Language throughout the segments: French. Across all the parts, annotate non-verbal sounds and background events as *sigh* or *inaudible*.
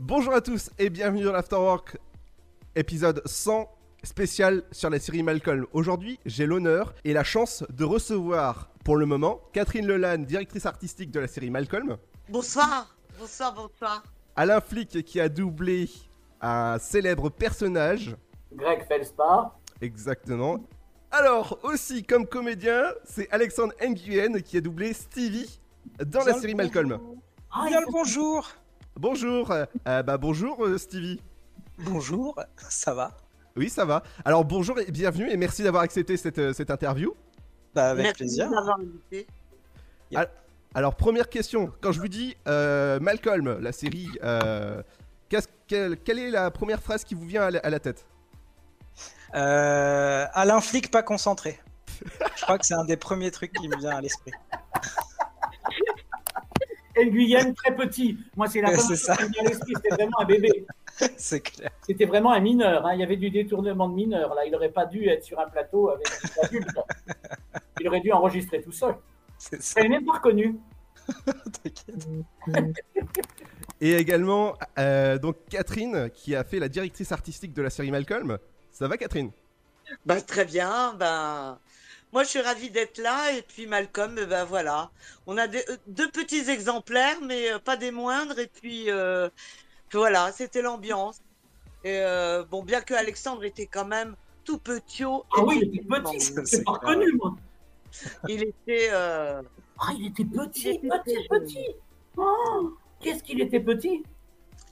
Bonjour à tous et bienvenue dans l'Afterwork, épisode 100 spécial sur la série Malcolm. Aujourd'hui, j'ai l'honneur et la chance de recevoir, pour le moment, Catherine Lelanne, directrice artistique de la série Malcolm. Bonsoir, bonsoir, bonsoir. Alain Flick qui a doublé un célèbre personnage. Greg Felspar. Exactement. Alors, aussi comme comédien, c'est Alexandre Nguyen qui a doublé Stevie dans la série Malcolm. Ah, Bien le bonjour Bonjour, euh, bah bonjour euh, Stevie. Bonjour, ça va? Oui, ça va. Alors bonjour et bienvenue et merci d'avoir accepté cette, euh, cette interview. Bah avec Merci plaisir. de m'avoir invité. Alors première question, quand je vous dis euh, Malcolm, la série, euh, quelle, quelle est la première phrase qui vous vient à la, à la tête? Euh, Alain Flick pas concentré. Je crois que c'est un des premiers trucs qui me vient à l'esprit. Et Guyane très petit. Moi, c'est la Ouais, première c'est ça. chose qui me vient à l'esprit. C'était vraiment un bébé. *laughs* C'est clair. C'était vraiment un mineur. hein. Il y avait du détournement de mineur. Là, il n'aurait pas dû être sur un plateau avec des adultes. Il aurait dû enregistrer tout seul. C'est ça, l'avais même pas reconnu. *laughs* t'inquiète. Et également euh, donc Catherine qui a fait la directrice artistique de la série Malcolm. Ça va Catherine? Bah, très bien, ben. Moi, je suis ravie d'être là. Et puis, Malcolm, eh ben voilà. On a des- euh, deux petits exemplaires, mais euh, pas des moindres. Et puis, euh, voilà, c'était l'ambiance. Et euh, bon, bien que Alexandre était quand même tout petit. Ah oui, il était petit. C'est- pas reconnu, moi. Il était. euh, Ah, il était petit, Il était petit, petit. Oh, Qu'est-ce qu'il était petit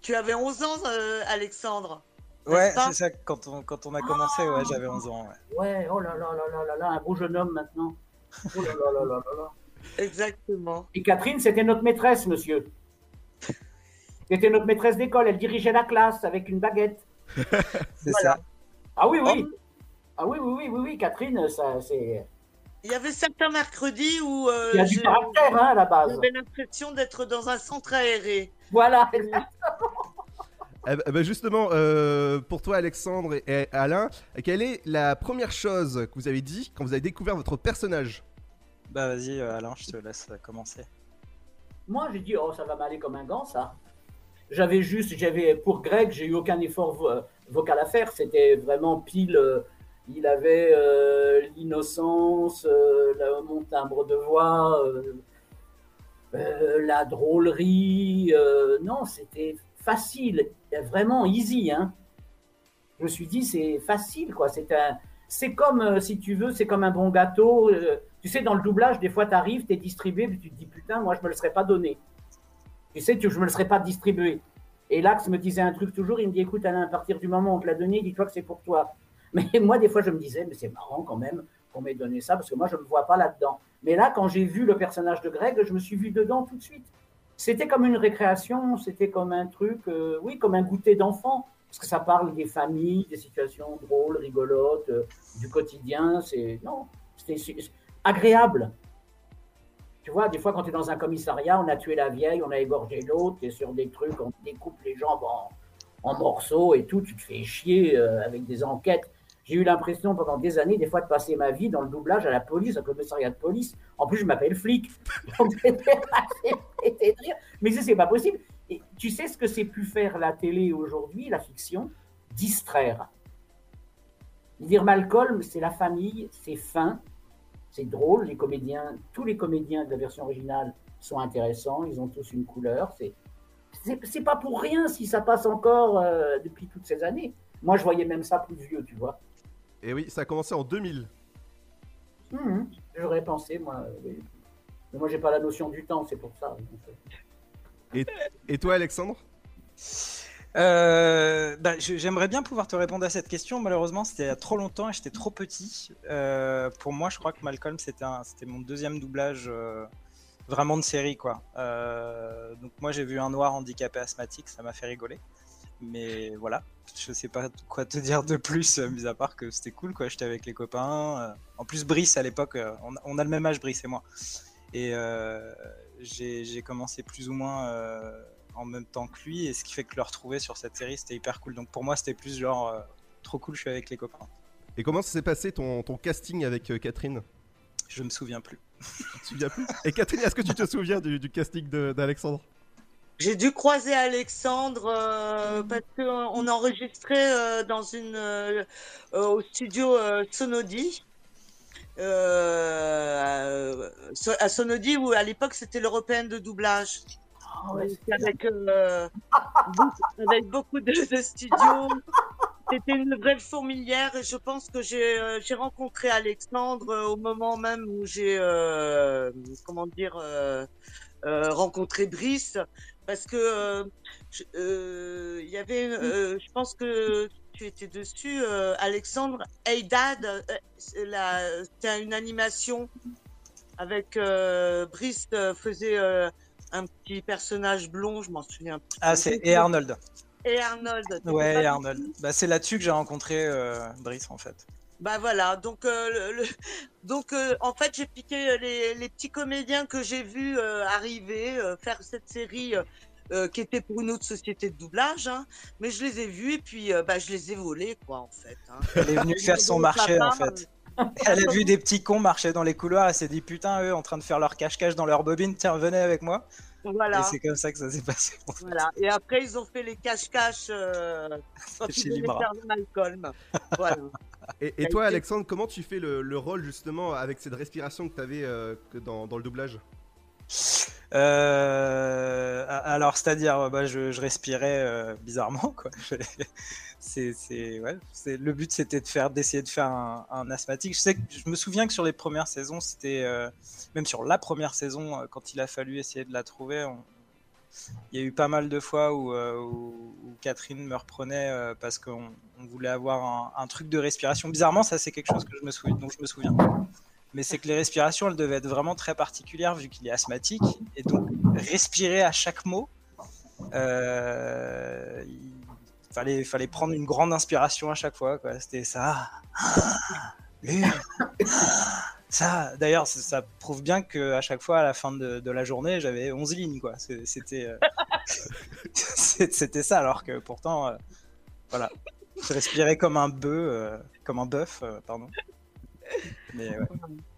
Tu avais 11 ans, euh, Alexandre. Ouais, c'est ça, quand on, quand on a commencé, ouais, j'avais 11 ans. ouais. Ouais, oh là là là là là là, un beau jeune homme maintenant. Oh là là là là là là. *laughs* Exactement. Et Catherine, c'était notre maîtresse, monsieur. C'était notre maîtresse d'école. Elle dirigeait la classe avec une baguette. *laughs* C'est Voilà. ça. Ah oui, oui. Oh. Ah oui, oui, oui, oui, oui. Catherine, ça, c'est. Il y avait certains mercredis où euh, Il y a du caractère, hein, à la base. j'avais l'impression d'être dans un centre aéré. Voilà. Ben- eh ben justement, euh, pour toi Alexandre et, Alain, quelle est la première chose que vous avez dit quand vous avez découvert votre personnage? Bah vas-y, euh, Alain, je te laisse commencer. Moi, j'ai dit, oh, ça va m'aller comme un gant, ça. J'avais juste, j'avais, pour Greg, j'ai eu aucun effort vo- vocal à faire. C'était vraiment pile. euh, il avait euh, l'innocence, euh, le- mon timbre de voix, euh, euh, la drôlerie. euh, non, c'était facile, vraiment easy. Hein. Je me suis dit, c'est facile, quoi. C'est un, c'est comme, euh, si tu veux, c'est comme un bon gâteau. euh, tu sais, dans le doublage, des fois, tu arrives, tu es distribué, puis tu te dis, putain, moi, je me le serais pas donné. Tu sais, que je me le serais pas distribué. Et Lax me disait un truc toujours, il me dit, écoute, Alain, à partir du moment où on te l'a donné, dis-toi que c'est pour toi. *laughs* Mais moi, des fois, je me disais, mais c'est marrant quand même qu'on m'ait donné ça, parce que moi, je ne me vois pas là-dedans. Mais là, quand j'ai vu le personnage de Greg, je me suis vu dedans tout de suite. C'était comme une récréation, c'était comme un truc, euh, oui, comme un goûter d'enfant, parce que ça parle des familles, des situations drôles, rigolotes, euh, du quotidien. C'est non, c'était agréable. Tu vois, des fois, quand tu es dans un commissariat, on a tué la vieille, on a égorgé l'autre, tu es sur des trucs, on découpe les jambes en, en morceaux et tout, tu te fais chier euh, avec des enquêtes. J'ai eu l'impression pendant des années, des fois, de passer ma vie dans le doublage à la police, au commissariat de police. En plus, je m'appelle flic. *laughs* Donc, c'était rire. Mais c'est pas possible. Et tu sais ce que c'est pu faire la télé aujourd'hui, la fiction? Distraire. Dire Malcolm, c'est la famille, c'est fin, c'est drôle. Les comédiens, tous les comédiens de la version originale sont intéressants, ils ont tous une couleur. C'est c'est c'est pas pour rien si ça passe encore euh, depuis toutes ces années. Moi, je voyais même ça plus vieux, tu vois. Et oui, ça a commencé en 2000. Mhm. J'aurais pensé, moi. euh, oui. Mais moi, j'ai pas la notion du temps, c'est pour ça. Et toi Alexandre? Euh, bah, J'aimerais bien pouvoir te répondre à cette question. Malheureusement, c'était il y a trop longtemps et j'étais trop petit. Euh, pour moi, je crois que Malcolm, c'était mon deuxième doublage euh, vraiment de série. quoi. Euh, donc moi, j'ai vu un noir handicapé asthmatique, ça m'a fait rigoler. Mais voilà, je sais pas quoi te dire de plus, euh, mis à part que c'était cool. quoi. J'étais avec les copains. euh. En plus, Brice, à l'époque, euh, on, on a le même âge, Brice et moi. Et euh, j'ai commencé plus ou moins... euh, en même temps que lui, et ce qui fait que le retrouver sur cette série, c'était hyper cool. Donc pour moi, c'était plus genre euh, trop cool, je suis avec les copains. Et comment ça s'est passé ton, ton casting avec Catherine? Je me souviens plus. Tu te souviens plus? Et Catherine, est-ce que tu te souviens du, du casting d'Alexandre? J'ai dû croiser Alexandre euh, parce qu'on enregistrait euh, dans une euh, euh, au studio Sonodi. À, So- à Sonodi où à l'époque c'était l'européenne de doublage. Ah ouais, avec, beaucoup, avec beaucoup de, de studios. C'était une vraie fourmilière et je pense que j'ai rencontré Alexandre au moment même où j'ai comment dire euh, rencontré Brice parce que euh, je- euh, il y avait euh, je pense que tu étais dessus euh, Alexandre Hey Dad euh, c'était une animation avec euh, Brice euh, faisait euh, un petit personnage blond je m'en souviens. Ah, c'est et Arnold. et Arnold Ouais, et Arnold. Bah, c'est là-dessus que j'ai rencontré euh, Brice en fait. Bah voilà, donc euh, le- le- *laughs* donc euh, en fait j'ai piqué euh, les, les petits comédiens que j'ai vus euh, arriver faire cette série qui était pour une autre société de doublage, hein, mais je les ai vus et puis bah je les ai volés quoi en fait. hein. *laughs* Elle est venue faire son marché en fait. Elle a *laughs* vu des petits cons marcher dans les couloirs, elle s'est dit putain eux en train de faire leur cache-cache dans leur bobine, tiens venez avec moi. Voilà, Et c'est comme ça que ça s'est passé. voilà. Et après ils ont fait les cache-cache euh, quand *laughs* Chez Libra. faire de Malcolm. Voilà. Et, et toi, Alexandre, comment tu fais le, le rôle justement avec cette respiration que tu avais dans, dans le doublage? Euh, alors, c'est-à-dire, bah, je, je respirais euh, bizarrement, quoi. *laughs* Le but, c'était d'essayer de faire un, asthmatique. Je me souviens que sur les premières saisons, c'était, euh, même sur la première saison, euh, quand il a fallu essayer de la trouver, il y a eu pas mal de fois où, euh, Catherine me reprenait parce qu'on on voulait avoir un, truc de respiration. Bizarrement, ça, c'est quelque chose que je me souviens, dont je me souviens mais c'est que les respirations, elles devaient être vraiment très particulières vu qu'il est asthmatique. Et donc, respirer à chaque mot, fallait, fallait prendre une grande inspiration à chaque fois. C'était ça. *gasps* *gasps* Ça, d'ailleurs, ça, prouve bien qu'à chaque fois, à la fin de, de la journée, j'avais 11 lignes. euh, *laughs* c'était ça, alors que pourtant, euh, voilà, je respirais comme un bœuf, euh, comme un bœuf, pardon.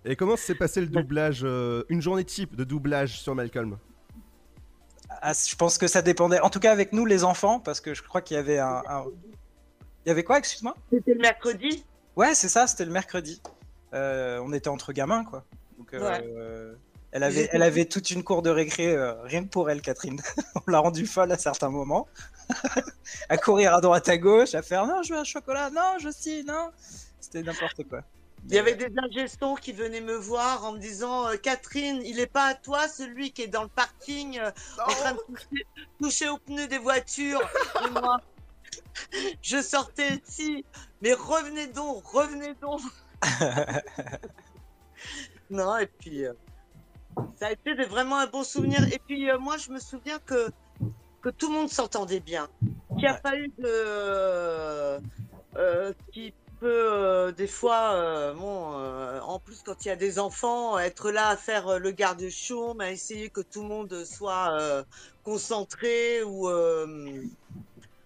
Et comment s'est passé le doublage Une journée type de doublage sur Malcolm? Ah, je pense que ça dépendait. En tout cas, avec nous, les enfants, parce que je crois qu'il y avait un. un- Il y avait quoi, excuse-moi? C'était le mercredi. Ouais, c'est ça, c'était le mercredi. Euh, on était entre gamins, quoi. Donc, euh, elle, avait, elle avait toute une cour de récré, euh, rien que pour elle, Catherine. *laughs* on l'a rendue folle à certains moments. *laughs* à courir à droite, à gauche, à faire non, je veux un chocolat, non, je si, non. C'était n'importe quoi. Il y avait des ingestons qui venaient me voir en me disant euh, Catherine, il est pas à toi celui qui est dans le parking euh, en train de toucher, toucher aux pneus des voitures. Et moi, *laughs* je sortais ici, mais revenez donc, revenez donc. *laughs* non, et puis euh, ça a été vraiment un bon souvenir. Et puis euh, moi, je me souviens que, que tout le monde s'entendait bien. Qu'il n'y a Ouais. pas eu de. euh, qui euh, des fois, euh, bon, euh, en plus quand il y a des enfants, être là à faire le garde-chaume, à essayer que tout le monde soit concentré ou,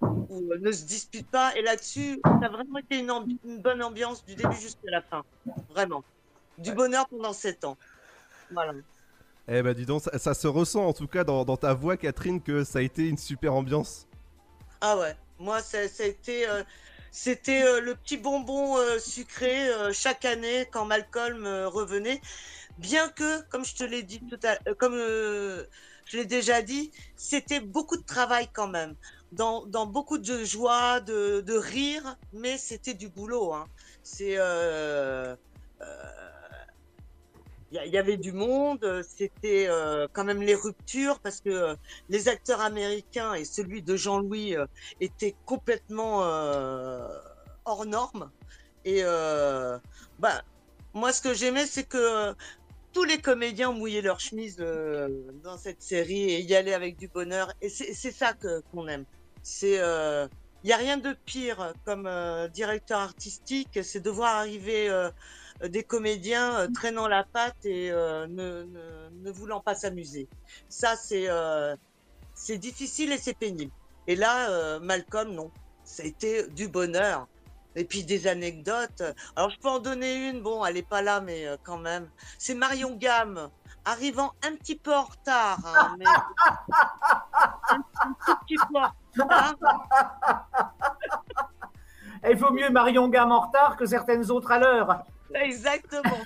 ou ne se dispute pas. Et là-dessus, ça a vraiment été une, ambi- une bonne ambiance du début jusqu'à la fin. Vraiment. Du bonheur pendant sept ans. Voilà. Eh bah dis donc, ça, ça se ressent en tout cas dans, dans ta voix, Catherine, que ça a été une super ambiance. Ah ouais, moi ça, ça a été, c'était euh, le petit bonbon euh, sucré euh, chaque année quand Malcolm revenait. Bien que, comme je te l'ai dit tout à, comme je l'ai déjà dit, c'était beaucoup de travail quand même, dans, dans beaucoup de joie, de, de rire, mais c'était du boulot. Hein. C'est il y, avait du monde, euh, c'était euh, quand même les ruptures parce que euh, les acteurs américains et celui de Jean-Louis étaient complètement hors normes. Et bah, moi, ce que j'aimais, c'est que tous les comédiens mouillaient leur chemise dans cette série et y allaient avec du bonheur. Et c'est ça qu'on aime. C'est il y a rien de pire comme euh, directeur artistique, c'est de voir arriver des comédiens euh, traînant la patte et euh, ne, ne, ne voulant pas s'amuser. Ça, c'est euh, c'est difficile et c'est pénible. Et là, euh, Malcolm, non. Ça a été du bonheur. Et puis des anecdotes. Alors, je peux en donner une. Bon, elle n'est pas là, mais euh, quand même. C'est Marion Gamme arrivant un petit peu en retard. hein, *laughs* mais- un, petit peu en retard. Il vaut mieux Marion Gamme en retard que certaines autres à l'heure. *laughs* Exactement.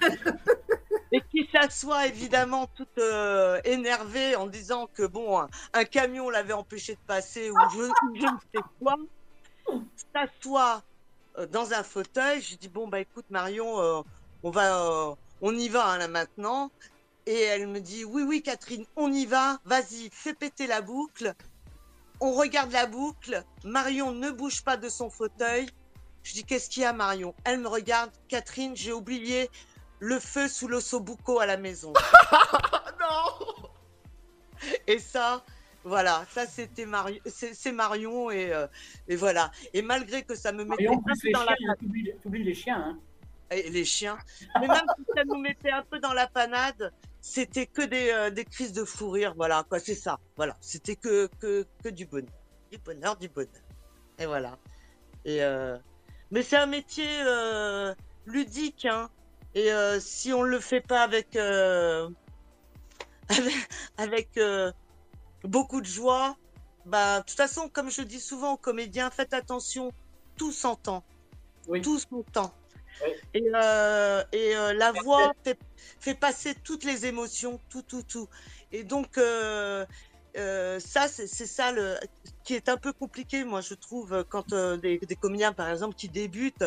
Et qui s'assoit évidemment toute euh, énervée en disant que bon, un, camion l'avait empêché de passer ou je, ne sais quoi. S'assoit euh, dans un fauteuil. Je dis bon bah écoute Marion, euh, on va, on y va hein, là maintenant. Et elle me dit oui oui Catherine, on y va. Vas-y, fais péter la boucle. On regarde la boucle. Marion ne bouge pas de son fauteuil. Je dis qu'est-ce qu'il y a Marion? Elle me regarde. Catherine, j'ai oublié le feu sous l'ossobuco à la maison. *laughs* Non Et ça, voilà, ça c'était Marion, c'est Marion et, euh, et voilà. Et malgré que ça me mettait Et en un plus, peu les dans la chiens, t'oublies t'oublies les chiens. hein. et les chiens, mais même si ça nous mettait un peu dans la panade, c'était que des, euh, des crises de fou rire, voilà quoi, c'est ça, voilà, c'était que, que que du bonheur, du bonheur, du bonheur. Et voilà. Et euh, mais c'est un métier euh, ludique, hein. Et euh, si on le fait pas avec euh, *laughs* avec, avec, beaucoup de joie, bah de toute façon, comme je dis souvent aux comédiens, faites attention, tout s'entend, Oui. tout s'entend. Oui. Et, et la voix fait, fait passer toutes les émotions, tout, tout, tout. Et donc, euh, ça, c'est ça qui est un peu compliqué, moi, je trouve, quand euh, des, comédiens, par exemple, qui débutent,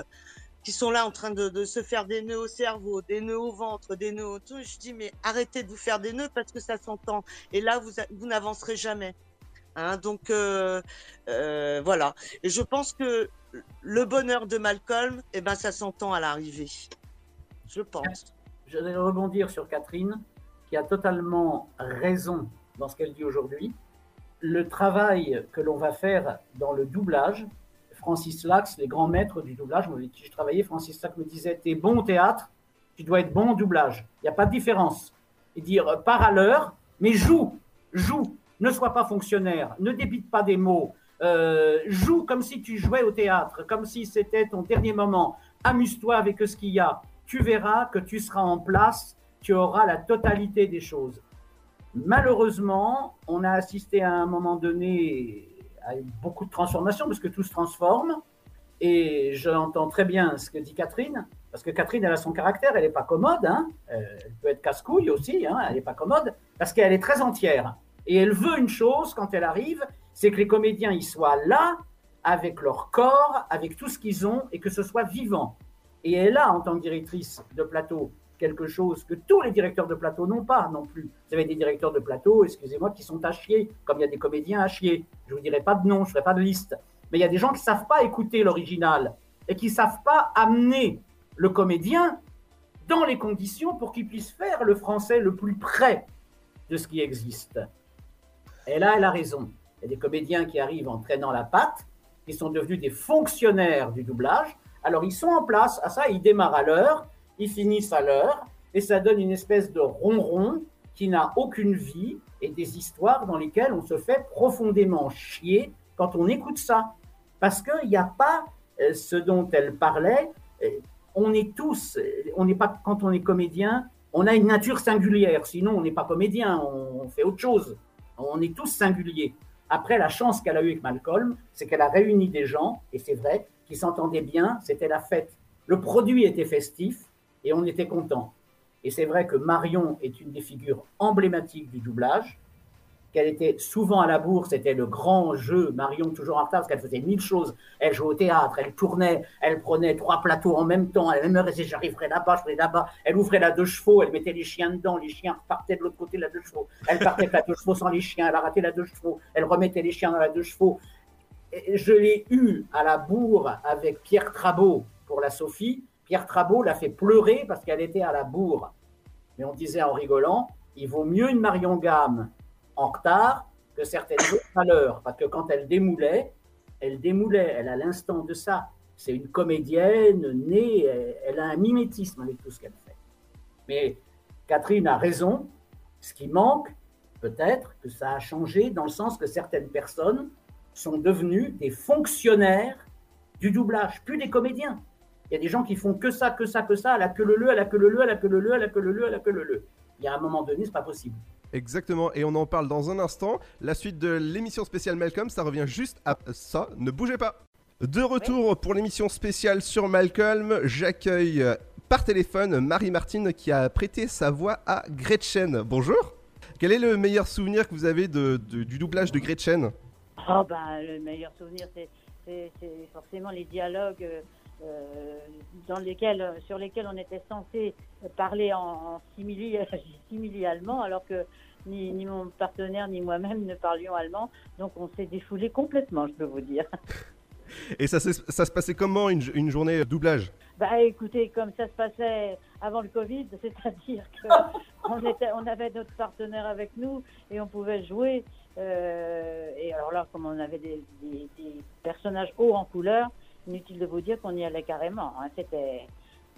qui sont là en train de, se faire des nœuds au cerveau, des nœuds au ventre, des nœuds au tout. Je dis, mais arrêtez de vous faire des nœuds parce que ça s'entend. Et là, vous, vous n'avancerez jamais. Hein, donc, euh, voilà. Et je pense que le bonheur de Malcolm, eh ben, ça s'entend à l'arrivée. Je pense. Je vais rebondir sur Catherine, qui a totalement raison dans ce qu'elle dit aujourd'hui. Le travail que l'on va faire dans le doublage, Francis Lax, les grands maîtres du doublage, avec qui je travaillais, Francis Lax me disait T'es bon au théâtre, tu dois être bon au doublage. Il n'y a pas de différence. Et dire euh, Pars à l'heure, mais joue, joue, ne sois pas fonctionnaire, ne débite pas des mots, euh, joue comme si tu jouais au théâtre, comme si c'était ton dernier moment. Amuse-toi avec ce qu'il y a tu verras que tu seras en place, tu auras la totalité des choses. Malheureusement, on a assisté à un moment donné à beaucoup de transformations parce que tout se transforme. Et j'entends très bien ce que dit Catherine, parce que Catherine, elle a son caractère, elle n'est pas commode, hein. Elle peut être casse-couille aussi, hein, elle n'est pas commode, parce qu'elle est très entière. Et elle veut une chose quand elle arrive, c'est que les comédiens ils soient là, avec leur corps, avec tout ce qu'ils ont, et que ce soit vivant. Et elle a, en tant que directrice de plateau, quelque chose que tous les directeurs de plateau n'ont pas non plus. Vous avez des directeurs de plateau, excusez-moi, qui sont à chier, comme il y a des comédiens à chier. Je ne vous dirai pas de nom, je ne ferai pas de liste. Mais il y a des gens qui ne savent pas écouter l'original et qui ne savent pas amener le comédien dans les conditions pour qu'il puisse faire le français le plus près de ce qui existe. Et là, elle a raison. Il y a des comédiens qui arrivent en traînant la patte, qui sont devenus des fonctionnaires du doublage. Alors, ils sont en place, à ça, ils démarrent à l'heure, ils finissent à l'heure, et ça donne une espèce de ronron qui n'a aucune vie et des histoires dans lesquelles on se fait profondément chier quand on écoute ça. Parce qu'il n'y a pas euh, ce dont elle parlait. Euh, on est tous, euh, on n'est pas, quand on est comédien, on a une nature singulière. Sinon, on n'est pas comédien, on, on fait autre chose. On est tous singuliers. Après, la chance qu'elle a eue avec Malcolm, c'est qu'elle a réuni des gens, et c'est vrai, qui s'entendaient bien, c'était la fête. Le produit était festif et on était content. Et c'est vrai que Marion est une des figures emblématiques du doublage, qu'elle était souvent à la bourse, c'était le grand jeu. Marion, toujours en retard, parce qu'elle faisait mille choses. Elle jouait au théâtre, elle tournait, elle prenait trois plateaux en même temps. Elle me disait J'arriverai là-bas, je ferai là-bas. Elle ouvrait la deux chevaux, elle mettait les chiens dedans, les chiens partaient de l'autre côté de la deux chevaux. Elle partait avec la deux chevaux sans les chiens, elle a raté la deux chevaux, elle remettait les chiens dans la deux chevaux. Et je l'ai eu à la bourre avec Pierre Trabot pour la Sophie. Pierre Trabot l'a fait pleurer parce qu'elle était à la bourre. Mais on disait en rigolant, il vaut mieux une Marion Gamme en retard que certaines autres à. Parce que quand elle démoulait, elle démoulait, elle a l'instant de ça. C'est une comédienne née, elle, elle a un mimétisme avec tout ce qu'elle fait. Mais Catherine a raison, ce qui manque, peut-être que ça a changé dans le sens que certaines personnes sont devenues des fonctionnaires du doublage, plus des comédiens. Il y a des gens qui font que ça, que ça, que ça, à la queue le le, à la queue le le, à la queue le le, à la queue le le, à la queue le le. Il y a un moment donné, c'est pas possible. Exactement, et on en parle dans un instant. La suite de l'émission spéciale Malcolm, ça revient juste à ça. Ne bougez pas. De retour pour l'émission spéciale sur Malcolm, j'accueille euh, par téléphone Marie-Martine qui a prêté sa voix à Gretchen. Bonjour. Quel est le meilleur souvenir que vous avez de, de- du doublage de Gretchen? Oh ben, le meilleur souvenir, c'est- forcément les dialogues euh, dans lesquels, sur lesquels on était censé parler en, en simili, *laughs* simili allemand, alors que ni, ni mon partenaire ni moi-même ne parlions allemand. Donc on s'est défoulé complètement, je peux vous dire. *laughs* Et ça, ça se passait comment une, une journée doublage? Bah écoutez, comme ça se passait avant le Covid, *laughs* c'est-à-dire qu'on on avait notre partenaire avec nous et on pouvait jouer. euh, et alors là, comme on avait des, des- des personnages hauts en couleur, inutile de vous dire qu'on y allait carrément. hein. C'était,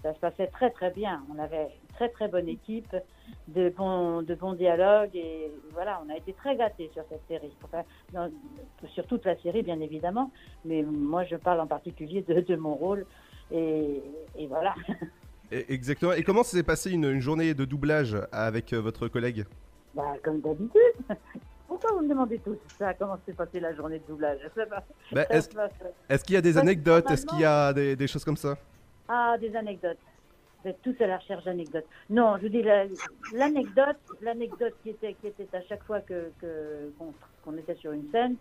ça se passait très très bien. On avait une très très bonne équipe, de bons, de bons dialogues et voilà, on a été très gâtés sur cette série. Enfin, dans- sur toute la série, bien évidemment, mais moi je parle en particulier de, de mon rôle. Et, et voilà. *laughs* Exactement. Et comment s'est passée une, une journée de doublage avec euh, votre collègue? Bah, comme d'habitude. Pourquoi vous me demandez tout ça? Comment s'est passée la journée de doublage? Ça Est-ce qu'il y a des anecdotes? Est-ce qu'il y a des, des choses comme ça? Ah, des anecdotes. Vous êtes tous à la recherche d'anecdotes. Non, je vous dis la- l'anecdote, qui était, qui était à chaque fois que que- qu'on qu'on était sur une scène,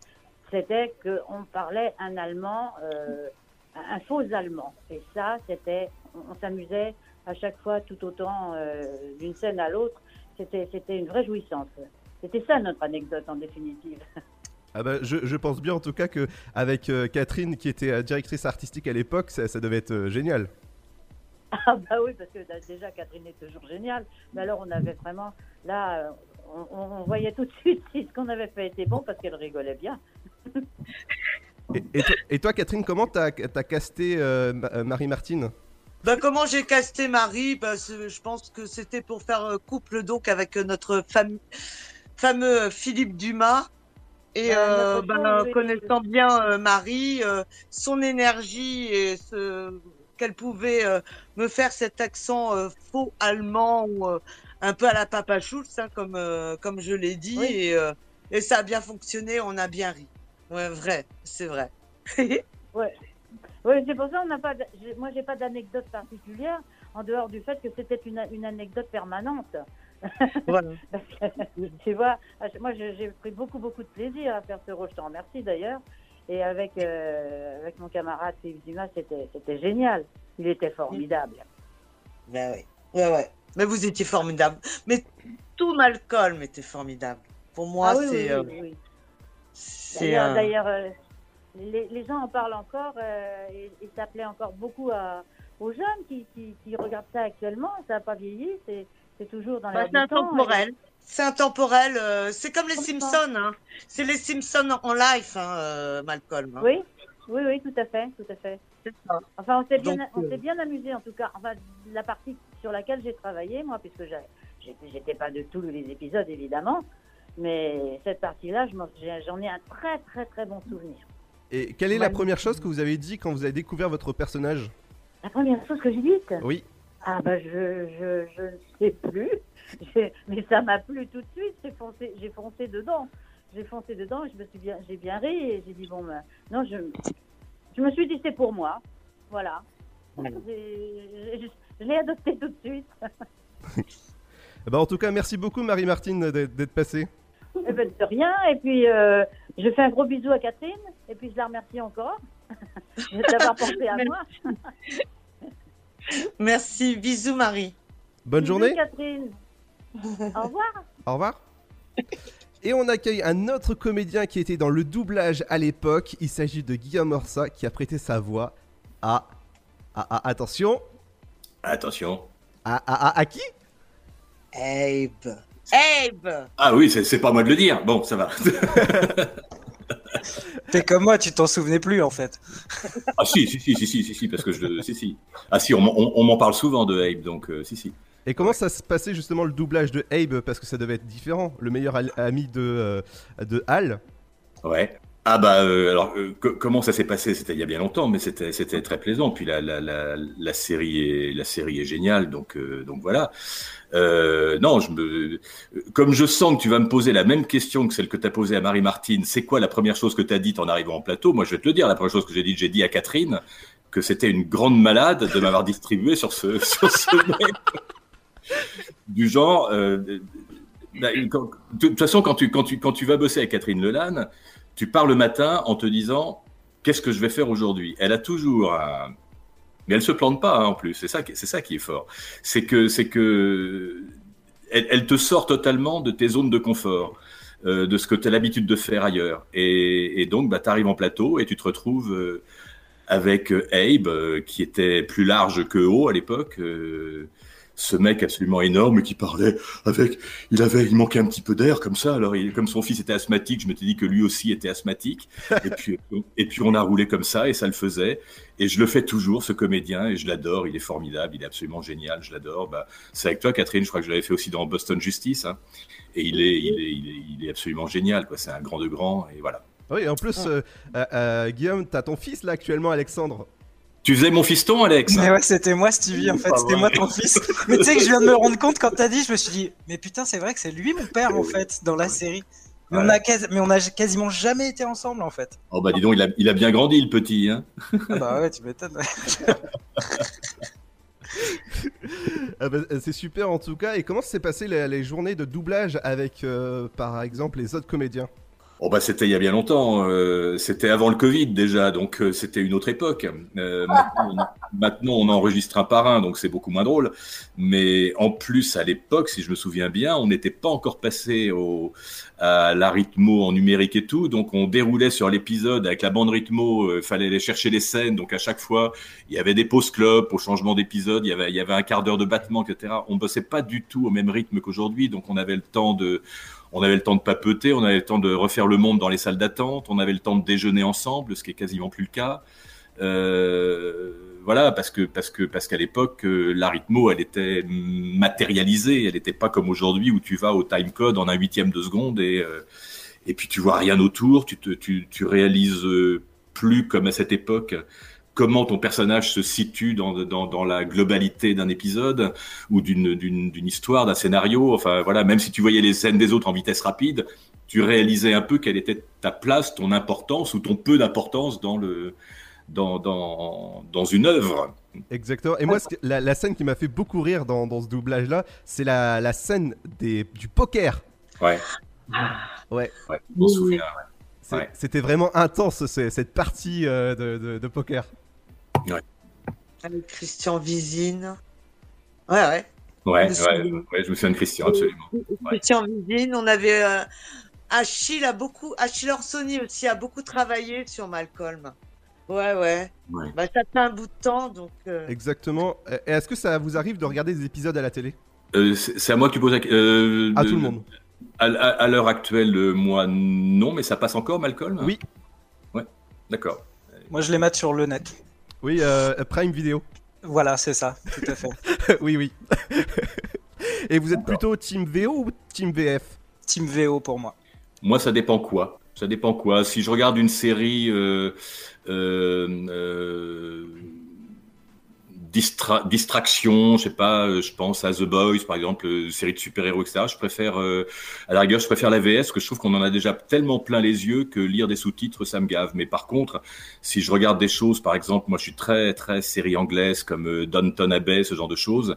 c'était qu'on parlait un allemand, euh, un faux allemand. Et ça, c'était, on, on s'amusait à chaque fois tout autant euh, d'une scène à l'autre. C'était une vraie jouissance. C'était ça notre anecdote en définitive. *laughs* ah bah, je, je pense bien en tout cas que avec euh, Catherine qui était euh, directrice artistique à l'époque, ça, ça devait être euh, génial. *laughs* Ah bah oui, parce que bah, déjà Catherine est toujours géniale. Mais alors on avait vraiment, là, euh, on, voyait tout de suite si ce qu'on avait fait était bon parce qu'elle rigolait bien. *laughs* Et, et toi, et toi, Catherine, comment t'as as casté Ma- Marie-Martine Bah, comment j'ai casté Marie? Bah, Je pense que c'était pour faire couple donc avec notre fam- fameux euh, Philippe Dumas. Et euh, notre bah, connaissant bien euh, Marie, euh, son énergie et ce qu'elle pouvait euh, me faire cet accent euh, faux allemand ou euh, un peu à la Papa Schultz, hein, comme, euh, comme je l'ai dit. Oui. Et, euh, et ça a bien fonctionné, on a bien ri. Ouais, vrai, c'est vrai. *laughs* Oui, c'est pour ça on n'a pas. Moi, j'ai pas d'anecdote particulière en dehors du fait que c'était une, une anecdote permanente. *laughs* voilà. Parce *laughs* que, tu vois, moi, j'ai pris beaucoup, beaucoup de plaisir à faire ce rôle. Je t'en remercie d'ailleurs. Et avec, euh, avec mon camarade Philippe Dumas, c'était c'était génial. Il était formidable. Ben oui. Ouais, ouais. Mais vous étiez formidable. Mais tout Malcolm était formidable. Pour moi, ah oui, c'est. oui, euh, oui, oui. c'est D'ailleurs, euh, les, les gens en parlent encore euh, et, et ça plaît encore beaucoup à- aux jeunes qui, qui, qui regardent ça actuellement. Ça n'a pas vieilli, c'est c'est toujours dans Bah, l'air c'est intemporel. C'est intemporel. euh, c'est comme les. Simpsons. Hein. C'est les Simpsons en live, hein, euh, Malcolm. hein. Oui, oui, oui, tout à fait, tout à fait. C'est ça. Enfin, on s'est bien, Donc, on euh, s'est bien amusé en tout cas. Enfin, la partie sur laquelle j'ai travaillé, moi, puisque j'ai- j'étais pas de tous les épisodes évidemment, mais cette partie-là, j'en ai un très très très bon souvenir. Et quelle est la première chose que vous avez dit quand vous avez découvert votre personnage? La première chose que j'ai dite, Oui. Ah bah je, je, je ne sais plus, mais ça m'a plu tout de suite. J'ai foncé, j'ai foncé dedans. J'ai foncé dedans. et Je me suis bien, j'ai bien ri et j'ai dit bon ben non je, je me suis dit c'est pour moi, voilà. Je, je l'ai adopté tout de suite. *laughs* Eh ben, en tout cas, merci beaucoup Marie-Martine d'être d'être passée. Eh ben, de rien. Et puis, euh, je fais un gros bisou à Catherine. Et puis, je la remercie encore *laughs* d'avoir pensé à moi. *laughs* Merci. Bisous, Marie. Bonne Bisous, journée. Catherine. *laughs* Au revoir. Au revoir. Et on accueille un autre comédien qui était dans le doublage à l'époque. Il s'agit de Guillaume Orsa qui a prêté sa voix à. à, à- attention. Attention. À, à, à- à qui? Abe. Abe. Ah oui, c'est c'est pas moi de le dire. Bon, ça va. *laughs* *laughs* T'es comme moi, tu t'en souvenais plus en fait. ah si, si, si, si, si, si, si, parce que je. Si, si. Ah si, on, m'en- on- on m'en parle souvent de Abe, donc euh, si, si. Et comment ça se passait justement le doublage de Abe Parce que ça devait être différent. Le meilleur ami de, euh, de Hal. Ouais. Ah bah euh, alors euh, co- comment ça s'est passé? C'était il y a bien longtemps, mais c'était c'était très plaisant. Puis la la, la, la série est la série est géniale, donc euh, donc voilà. Non, je me comme je sens que tu vas me poser la même question que celle que tu as posée à Marie Martine. C'est quoi la première chose que tu as dite en arrivant en plateau? Moi, je vais te le dire. La première chose que j'ai dit, j'ai dit à Catherine que c'était une grande malade de m'avoir distribué sur ce *laughs* sur ce du genre. bah, de toute façon, quand tu quand tu quand tu vas bosser avec Catherine Lelanne tu pars le matin en te disant qu'est-ce que je vais faire aujourd'hui? Elle a toujours un... mais elle se plante pas hein, en plus. C'est ça, qui- est fort. C'est que c'est que elle, te sort totalement de tes zones de confort, euh, de ce que tu as l'habitude de faire ailleurs. Et, donc, bah, tu arrives en plateau et tu te retrouves euh, avec euh, Abe, euh, qui était plus large que haut à l'époque. euh, ce mec absolument énorme qui parlait avec, il avait, il manquait un petit peu d'air comme ça. Alors, il, comme son fils était asthmatique, je m'étais dit que lui aussi était asthmatique. *laughs* Et puis, et puis on a roulé comme ça et ça le faisait. Et je le fais toujours, ce comédien, et je l'adore. Il est formidable, il est absolument génial. Je l'adore. Bah, c'est avec toi, Catherine. Je crois que je l'avais fait aussi dans Boston Justice. hein. Et il est, il est, il est, il est absolument génial. Quoi. C'est un grand de grand. Et voilà. Oui, en plus, euh, euh, euh, Guillaume, t'as ton fils là actuellement, Alexandre? Tu faisais mon fiston, Alex Mais ouais, c'était moi, Stevie, en fait, c'était moi ton fils. Mais tu sais que je viens de me *laughs* rendre compte quand t'as dit, je me suis dit, mais putain, c'est vrai que c'est lui mon père, en fait, dans la série. Mais, on a quasi- mais on a quasiment jamais été ensemble, en fait. Oh bah dis donc, il a, il a bien grandi, le petit. Hein Ah bah ouais, tu m'étonnes. *laughs* Ah bah, euh, c'est super en tout cas. Et comment s'est passé les, les journées de doublage avec, euh, par exemple, les autres comédiens? Oh bah c'était il y a bien longtemps, euh, c'était avant le Covid déjà, donc euh, c'était une autre époque. Euh, *laughs* maintenant, on, maintenant, on enregistre un par un, donc c'est beaucoup moins drôle. Mais en plus à l'époque, si je me souviens bien, on n'était pas encore passé au, à la rythmo en numérique et tout, donc on déroulait sur l'épisode avec la bande rythmo, euh, fallait aller chercher les scènes, donc à chaque fois il y avait des pauses club au changement d'épisode, il y avait il y avait un quart d'heure de battement, etc. On bossait pas du tout au même rythme qu'aujourd'hui, donc on avait le temps de on avait le temps de papeter, on avait le temps de refaire le monde dans les salles d'attente, on avait le temps de déjeuner ensemble, ce qui est quasiment plus le cas. Euh, voilà, parce que parce que parce qu'à l'époque, euh, la rythmo, elle était matérialisée, elle n'était pas comme aujourd'hui où tu vas au time code en un huitième de seconde et euh, et puis tu vois rien autour, tu te tu tu réalises plus comme à cette époque comment ton personnage se situe dans, dans, dans la globalité d'un épisode ou d'une, histoire, d'un scénario. Enfin voilà, même si tu voyais les scènes des autres en vitesse rapide, tu réalisais un peu quelle était ta place, ton importance ou ton peu d'importance dans le dans, dans, dans une œuvre. Exactement. Et moi, ce que- la, la scène qui m'a fait beaucoup rire dans, dans ce doublage-là, c'est la, la scène des, du poker. Ouais. Ouais. Ouais, je m'en souviens. C'est- Ouais. C'était vraiment intense ce- cette partie euh, de, de- de poker. Avec Christian Vizine. Ouais, ouais. Ouais, Je me ouais, souviens. ouais, je me souviens de Christian, absolument. Ouais. Christian Vizine, on avait. euh, Achille a beaucoup. Achille Orsoni aussi a beaucoup travaillé sur Malcolm. Ouais, ouais. Ouais. Bah, ça fait un bout de temps, donc. euh, Exactement. Et est-ce que ça vous arrive de regarder des épisodes à la télé? Euh, c'est à moi que tu poses la euh, À tout le monde. À, à- à l'heure actuelle, euh, moi, non, mais ça passe encore, Malcolm? Oui. Ouais, d'accord. Moi, je les mate sur le net. Oui, euh, Prime Video. Voilà, c'est ça, tout à fait. *laughs* oui, oui. *laughs* Et vous êtes plutôt Team VO ou Team VF Team VO pour moi. Moi, ça dépend quoi. Ça dépend quoi. Si je regarde une série euh, euh, euh, distra- distraction, je sais pas, euh, je pense à The Boys par exemple, euh, série de super-héros, etc. Je préfère, euh, à la rigueur, je préfère la VS, que je trouve qu'on en a déjà tellement plein les yeux que lire des sous-titres, ça me gave. Mais par contre, si je regarde des choses, par exemple, moi je suis très très série anglaise comme euh, Downton Abbey, ce genre de choses.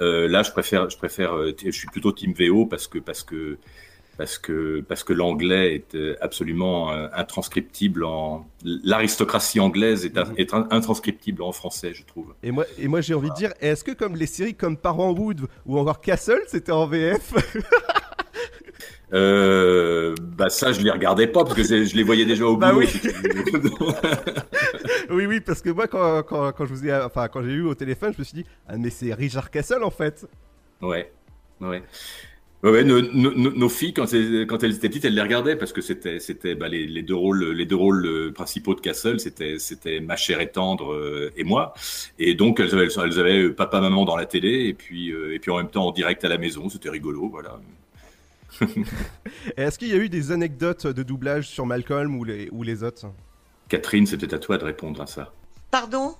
Là, je préfère, je préfère, je suis plutôt team VO parce que parce que parce que parce que l'anglais est euh, absolument euh, intranscriptible en l'aristocratie anglaise est, un- est intranscriptible en français, je trouve. Et moi, et moi j'ai envie de dire, est-ce que comme les séries comme Parenthood ou encore Castle, c'était en VF *laughs* Euh, bah ça, je les regardais pas parce que je les voyais déjà au Bah boulot. oui. *laughs* Oui, oui, parce que moi, quand, quand, quand je vous ai, enfin, quand j'ai eu au téléphone, je me suis dit, ah, mais c'est Richard Castle en fait. ouais, ouais. Ouais, ouais, nos, nos- nos- nos filles, quand elles, quand elles étaient petites, elles les regardaient parce que c'était, c'était bah, les, les deux rôles, les deux rôles euh, principaux de Castle, c'était, c'était ma chère et tendre euh, et moi. Et donc elles avaient, elles avaient euh, papa, maman dans la télé et puis, euh, et puis en même temps en direct à la maison. C'était rigolo, voilà. *laughs* Est-ce qu'il y a eu des anecdotes de doublage sur Malcolm ou les, ou les autres? Catherine, c'est peut-être à toi de répondre à ça. Pardon?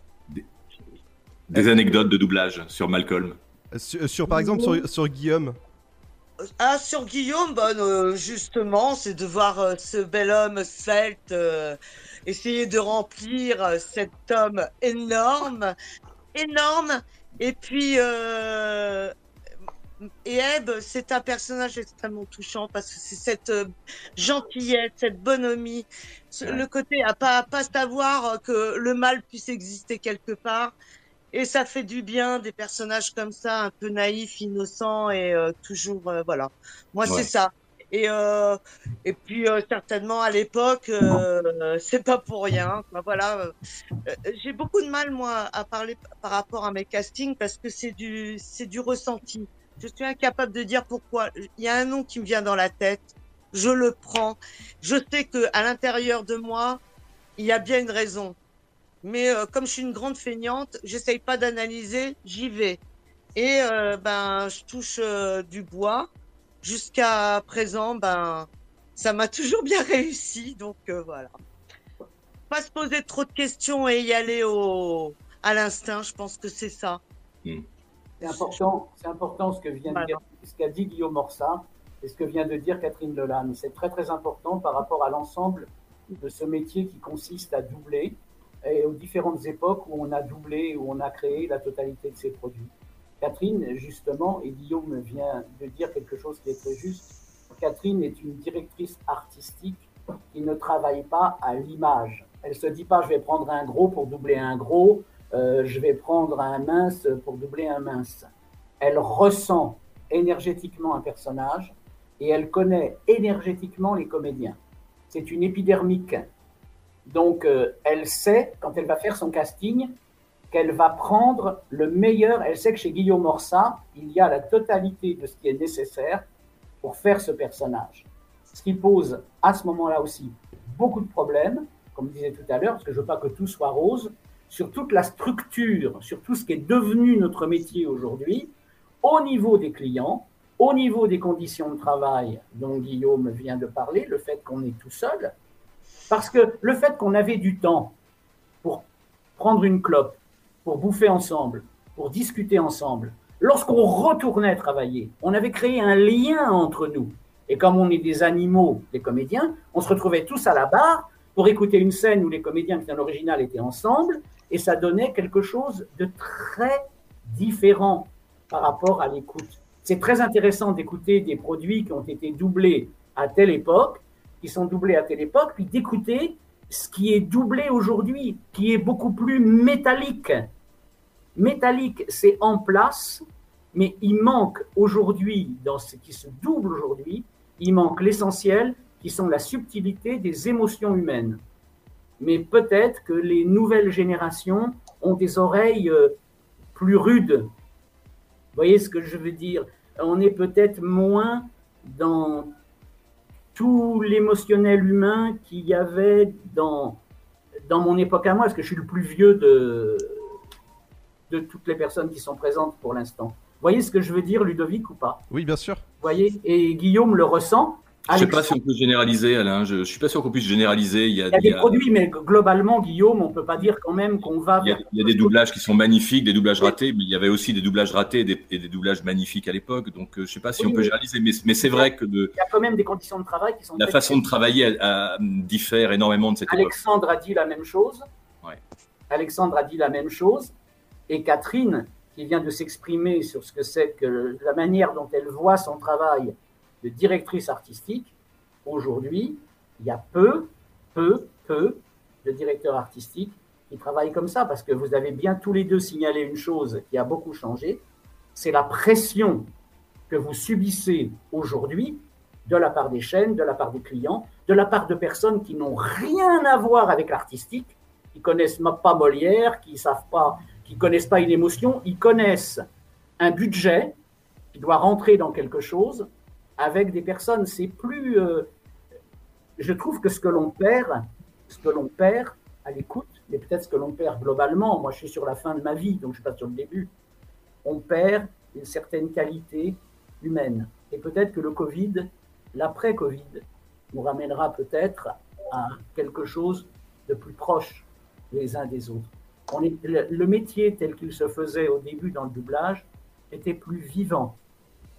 Des anecdotes de doublage sur Malcolm. sur, sur, par exemple sur, sur Guillaume Ah, sur Guillaume, bah, euh, justement, c'est de voir euh, ce bel homme svelte euh, essayer de remplir euh, cet homme énorme, énorme. Et puis, et Eb, c'est un personnage extrêmement touchant parce que c'est cette gentillesse, cette bonhomie, le côté à pas, à pas savoir que le mal puisse exister quelque part. Et ça fait du bien des personnages comme ça, un peu naïfs, innocents et euh, toujours, euh, voilà. Moi, Ouais. c'est ça. Et, euh, et puis, certainement, à l'époque, *laughs* c'est pas pour rien. Voilà. J'ai beaucoup de mal, moi, à parler par rapport à mes castings parce que c'est du, c'est du ressenti. Je suis incapable de dire pourquoi. Il y a un nom qui me vient dans la tête. Je le prends. Je sais que à l'intérieur de moi, il y a bien une raison. Mais euh, comme je suis une grande feignante, j'essaye pas d'analyser, j'y vais. Et euh, ben, je touche euh, du bois. Jusqu'à présent, ben, ça m'a *laughs* toujours bien réussi. Donc euh, voilà. Pas se poser trop de questions et y aller au à l'instinct. Je pense que c'est ça. C'est important, c'est important ce que vient de dire, ce qu'a dit Guillaume Morsa et ce que vient de dire Catherine Delanne. C'est très très important par rapport à l'ensemble de ce métier qui consiste à doubler et aux différentes époques où on a doublé, où on a créé la totalité de ces produits. Catherine, justement, et Guillaume vient de dire quelque chose qui est très juste, Catherine est une directrice artistique qui ne travaille pas à l'image. Elle se dit pas je vais prendre un gros pour doubler un gros, euh, je vais prendre un mince pour doubler un mince. Elle ressent énergétiquement un personnage et elle connaît énergétiquement les comédiens. C'est une épidermique. Donc, euh, elle sait, quand elle va faire son casting, qu'elle va prendre le meilleur. Elle sait que chez Guillaume Morsa, il y a la totalité de ce qui est nécessaire pour faire ce personnage. Ce qui pose à ce moment-là aussi beaucoup de problèmes, comme je disais tout à l'heure, parce que je veux pas que tout soit rose, sur toute la structure, sur tout ce qui est devenu notre métier aujourd'hui, au niveau des clients, au niveau des conditions de travail dont Guillaume vient de parler, le fait qu'on est tout seul, parce que le fait qu'on avait du temps pour prendre une clope, pour bouffer ensemble, pour discuter ensemble, lorsqu'on retournait travailler, on avait créé un lien entre nous. Et comme on est des animaux, des comédiens, on se retrouvait tous à la barre pour écouter une scène où les comédiens qui étaient en original étaient ensemble, et ça donnait quelque chose de très différent par rapport à l'écoute. C'est très intéressant d'écouter des produits qui ont été doublés à telle époque, qui sont doublés à telle époque, puis d'écouter ce qui est doublé aujourd'hui, qui est beaucoup plus métallique. Métallique, c'est en place, mais il manque aujourd'hui, dans ce qui se double aujourd'hui, il manque l'essentiel, qui sont la subtilité des émotions humaines. Mais peut-être que les nouvelles générations ont des oreilles euh, plus rudes. Vous voyez ce que je veux dire? On est peut-être moins dans tout l'émotionnel humain qu'il y avait dans, dans mon époque à moi, parce que je suis le plus vieux de, de toutes les personnes qui sont présentes pour l'instant. Vous voyez ce que je veux dire, Ludovic, ou pas? Oui, bien sûr. Vous voyez? Et Guillaume le ressent. Je sais Alex- pas si on peut généraliser, Alain. Je, je suis pas sûr qu'on puisse généraliser. Il y a, Il y a il des y a- produits, mais globalement, Guillaume, on peut pas dire quand même qu'on va il y a- vers. il y a des doublages qui sont magnifiques, des doublages ratés, mais il y avait aussi des doublages ratés et des, et des doublages magnifiques à l'époque. Donc, euh, je sais pas si Oui, on peut généraliser, mais, mais c'est vrai que de, Il y a quand même des conditions de travail qui sont. la façon de travailler a- diffère énormément de cette époque. Alexandre a dit la même chose. Ouais. Alexandre a dit la même chose. Et Catherine, qui vient de s'exprimer sur ce que c'est que la manière dont elle voit son travail de directrice artistique, aujourd'hui, il y a peu, peu, peu de directeurs artistiques qui travaillent comme ça, parce que vous avez bien tous les deux signalé une chose qui a beaucoup changé, c'est la pression que vous subissez aujourd'hui de la part des chaînes, de la part des clients, de la part de personnes qui n'ont rien à voir avec l'artistique, qui connaissent pas Molière, qui savent pas, qui connaissent pas une émotion, ils connaissent un budget qui doit rentrer dans quelque chose avec des personnes. C'est plus, euh, je trouve que ce que l'on perd, ce que l'on perd à l'écoute, mais peut-être ce que l'on perd globalement. Moi, je suis sur la fin de ma vie, donc je suis pas sur le début. On perd une certaine qualité humaine. Et peut-être que le Covid l'après-Covid nous ramènera peut-être à quelque chose de plus proche les uns des autres. Le, métier tel qu'il se faisait au début dans le doublage était plus vivant.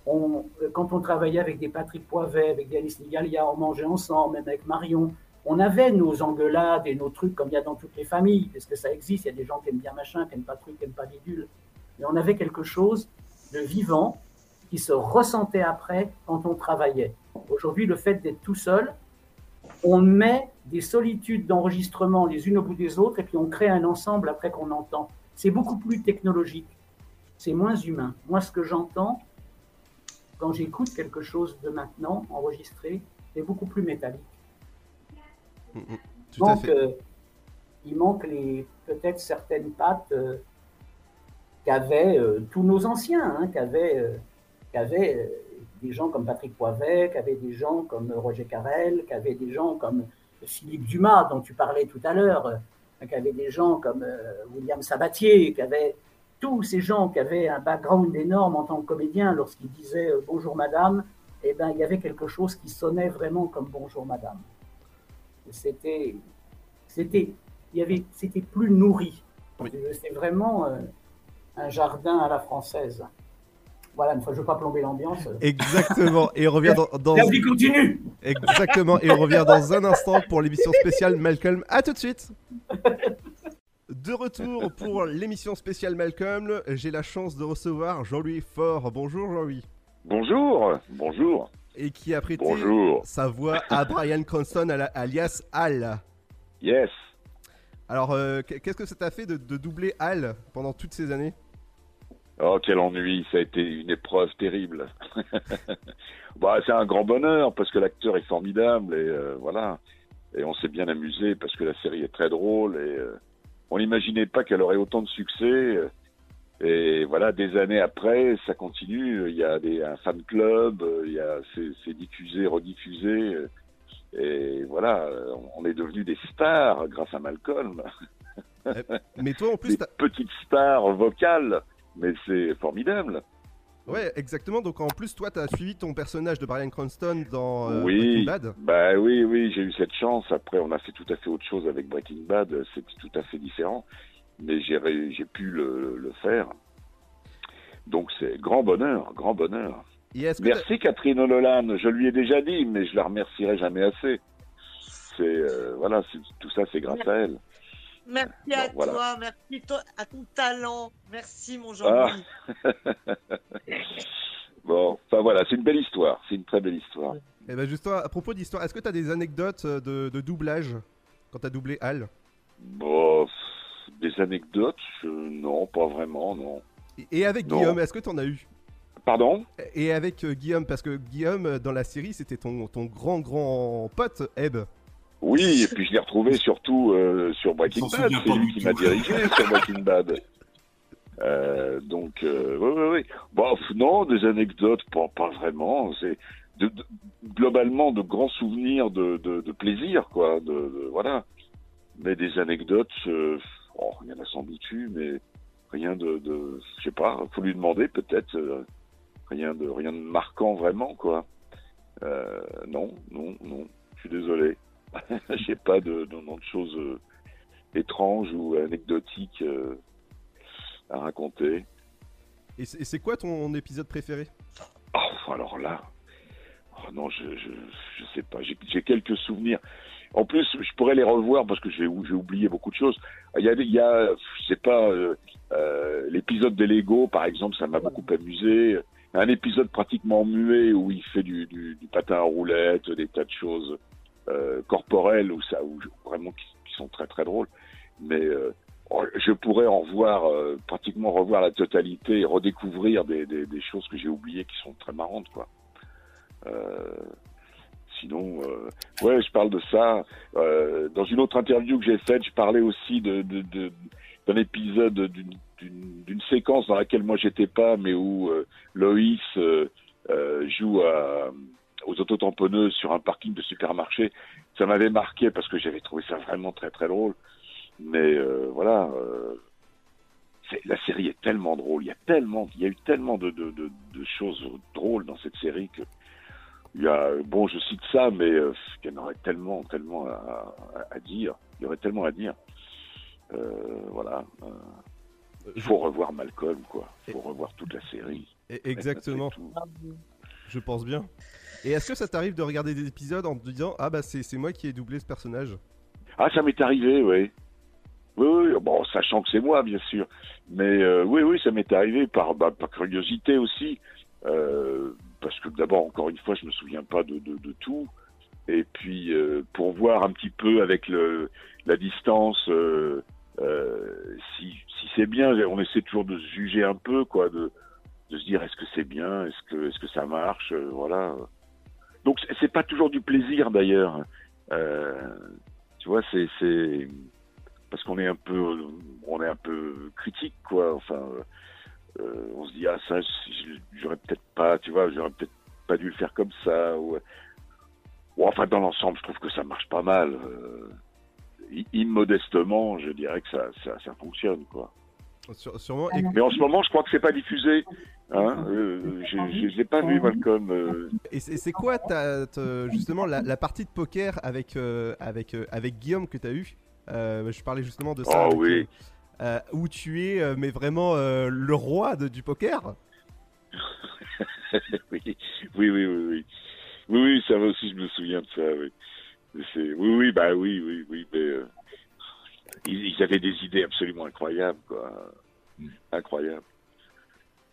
On, quand on travaillait avec des Patrick Poivet, avec des Alice Nigalia, on mangeait ensemble, même avec Marion. On avait nos engueulades et nos trucs comme il y a dans toutes les familles, parce que ça existe. Il y a des gens qui aiment bien machin, qui n'aiment pas truc, qui n'aiment pas bidule. Mais on avait quelque chose de vivant qui se ressentait après quand on travaillait. Aujourd'hui, le fait d'être tout seul, on met des solitudes d'enregistrement les unes au bout des autres et puis on crée un ensemble après qu'on entend. C'est beaucoup plus technologique, c'est moins humain. Moi, ce que j'entends quand j'écoute quelque chose de maintenant enregistré, c'est beaucoup plus métallique. Mm, mm. Donc, euh, il manque les peut-être certaines pattes euh, qu'avaient euh, tous nos anciens, hein, qu'avaient qu'avaient des gens comme Patrick Poivet, qu'avaient des gens comme Roger Carrel, qu'avaient des gens comme Philippe Dumas, dont tu parlais tout à l'heure, qu'avaient des gens comme William Sabatier, qu'avaient tous ces gens qui avaient un background énorme en tant que comédien, lorsqu'ils disaient bonjour madame, eh ben, il y avait quelque chose qui sonnait vraiment comme bonjour madame. C'était, c'était, il y avait, c'était plus nourri. C'était vraiment un jardin à la française. Voilà, une fois, je veux pas plomber l'ambiance. Exactement. Et on revient dans. dans... continue. Exactement. Et on revient dans un instant pour l'émission spéciale Malcolm. À tout de suite. *laughs* De retour pour *laughs* l'émission spéciale Malcolm, j'ai la chance de recevoir Jean-Louis Faure. Bonjour Jean-Louis. Bonjour, bonjour. Et qui a prêté sa voix à *laughs* Brian Cranston alias Al. Yes. Alors, euh, qu'est-ce que ça t'a fait de, de doubler Al pendant toutes ces années? Oh, quel ennui, ça a été une épreuve terrible. *laughs* bah, c'est un grand bonheur parce que l'acteur est formidable et euh, voilà. Et on s'est bien amusé parce que la série est très drôle et euh, on n'imaginait pas qu'elle aurait autant de succès. Et voilà, des années après, ça continue. Il y a des, un fan club, il y a c'est diffusé, rediffusé. Et voilà, on est devenus des stars grâce à Malcolm. Mais toi, en plus, des petites stars vocales mais c'est formidable. Ouais, exactement. Donc en plus, toi, tu as suivi ton personnage de Brian Cranston dans euh, Breaking Bad. Bah oui, oui, j'ai eu cette chance. Après, on a fait tout à fait autre chose avec Breaking Bad. C'est tout à fait différent, mais j'ai pu le, faire. Donc c'est grand bonheur, grand bonheur. Merci Catherine Nolan. Je lui ai déjà dit, mais je la remercierai jamais assez. C'est euh, voilà, tout ça, c'est grâce à elle. Merci à toi, merci à ton talent. Merci mon Jean-Louis. Ah. *laughs* bon, enfin voilà, c'est une belle histoire. C'est une très belle histoire. Et eh ben justement, à propos d'histoire, est-ce que tu as des anecdotes euh, de, doublage quand tu as doublé Al Bon, des anecdotes Non, pas vraiment, non. Et, avec Guillaume, est-ce que tu en as eu? Pardon? Et avec euh, Guillaume, parce que Guillaume, euh, dans la série, c'était ton, ton grand, grand pote, Eb. Oui, et puis je l'ai retrouvé surtout euh, sur Breaking Bad. C'est lui qui m'a dirigé sur Breaking Bad. Euh, donc, euh, oui, oui, oui. Bon, non, des anecdotes, pas, pas vraiment. C'est globalement de grands souvenirs de, de, plaisir, quoi. De, voilà. Mais des anecdotes, oh, il y en a sans doute eu, mais rien de, de je sais pas. Faut lui demander peut-être. rien de rien de marquant vraiment, quoi. non, non, non. Je suis désolé. *laughs* J'ai pas de, de, de, choses euh, étranges ou anecdotiques euh, à raconter. Et c'est quoi ton épisode préféré? Oh, Alors là, oh non, je, je, je, sais pas. J'ai quelques souvenirs. En plus, je pourrais les revoir parce que j'ai oublié beaucoup de choses. Il y a, il y a je sais pas, euh, euh, l'épisode des Lego, par exemple, ça m'a beaucoup amusé. Un épisode pratiquement muet où il fait du, du, du patin à roulette, des tas de choses euh, corporelles ou ça, ou vraiment qui, sont très très drôles. Mais euh, oh, je pourrais en revoir, euh, pratiquement revoir la totalité et redécouvrir des, des, des choses que j'ai oubliées qui sont très marrantes, quoi. Euh, sinon, euh, ouais, je parle de ça. Dans une autre interview que j'ai faite, je parlais aussi de, de, de d'un épisode d'une séquence dans laquelle moi j'étais pas, mais où Loïs joue à aux autotamponneuses sur un parking de supermarché. Ça m'avait marqué parce que j'avais trouvé ça vraiment très très drôle. Mais euh, voilà, euh, la série est tellement drôle. Il y a tellement, il y a eu tellement de, de, de, de, choses drôles dans cette série que il y a, bon, je cite ça, mais euh, il y en aurait tellement, tellement à, à- à dire. Il y aurait tellement à dire. Euh, voilà. il faut revoir Malcolm, quoi. Il faut revoir toute la série. Exactement. Je pense bien. Et est-ce que ça t'arrive de regarder des épisodes en te disant Ah bah c'est moi qui ai doublé ce personnage? Ah, ça m'est arrivé, oui. Oui, oui, bon, sachant que c'est moi, bien sûr. Mais euh, oui, oui, ça m'est arrivé par, bah, par curiosité aussi. Euh, parce que d'abord, encore une fois, je me souviens pas de, de, tout. Et puis, euh, pour voir un petit peu avec le, la distance, si, si c'est bien, on essaie toujours de se juger un peu, quoi, de, se dire est-ce que c'est bien, est-ce que, est-ce que ça marche, euh, voilà. Donc, c'est- pas toujours du plaisir, d'ailleurs. Euh, tu vois, c'est, c'est parce qu'on est un peu, on est un peu critique, quoi. Enfin, euh, on se dit ah ça, j'aurais peut-être pas, tu vois, j'aurais peut-être pas dû le faire comme ça. Ou, enfin, dans l'ensemble, je trouve que ça marche pas mal. Immodestement, je dirais que ça, ça fonctionne, quoi. Sur- Sûrement. Et, Mais en ce moment, je crois que c'est pas diffusé. Hein euh, je je l'ai pas vu, Malcolm. euh, et c'est c'est quoi ta, ta- justement la, la partie de poker avec, euh, avec, euh, avec Guillaume que tu as eu Euh, Je parlais justement de ça. Oh avec, oui. où tu es, mais vraiment euh, le roi de- du poker? *laughs* Oui, oui, oui, oui, oui. Oui, oui, ça va aussi, je me souviens de ça, oui. Oui, oui, bah oui, oui, oui, mais euh, ils, ils avaient des idées absolument incroyables, quoi. Incroyables.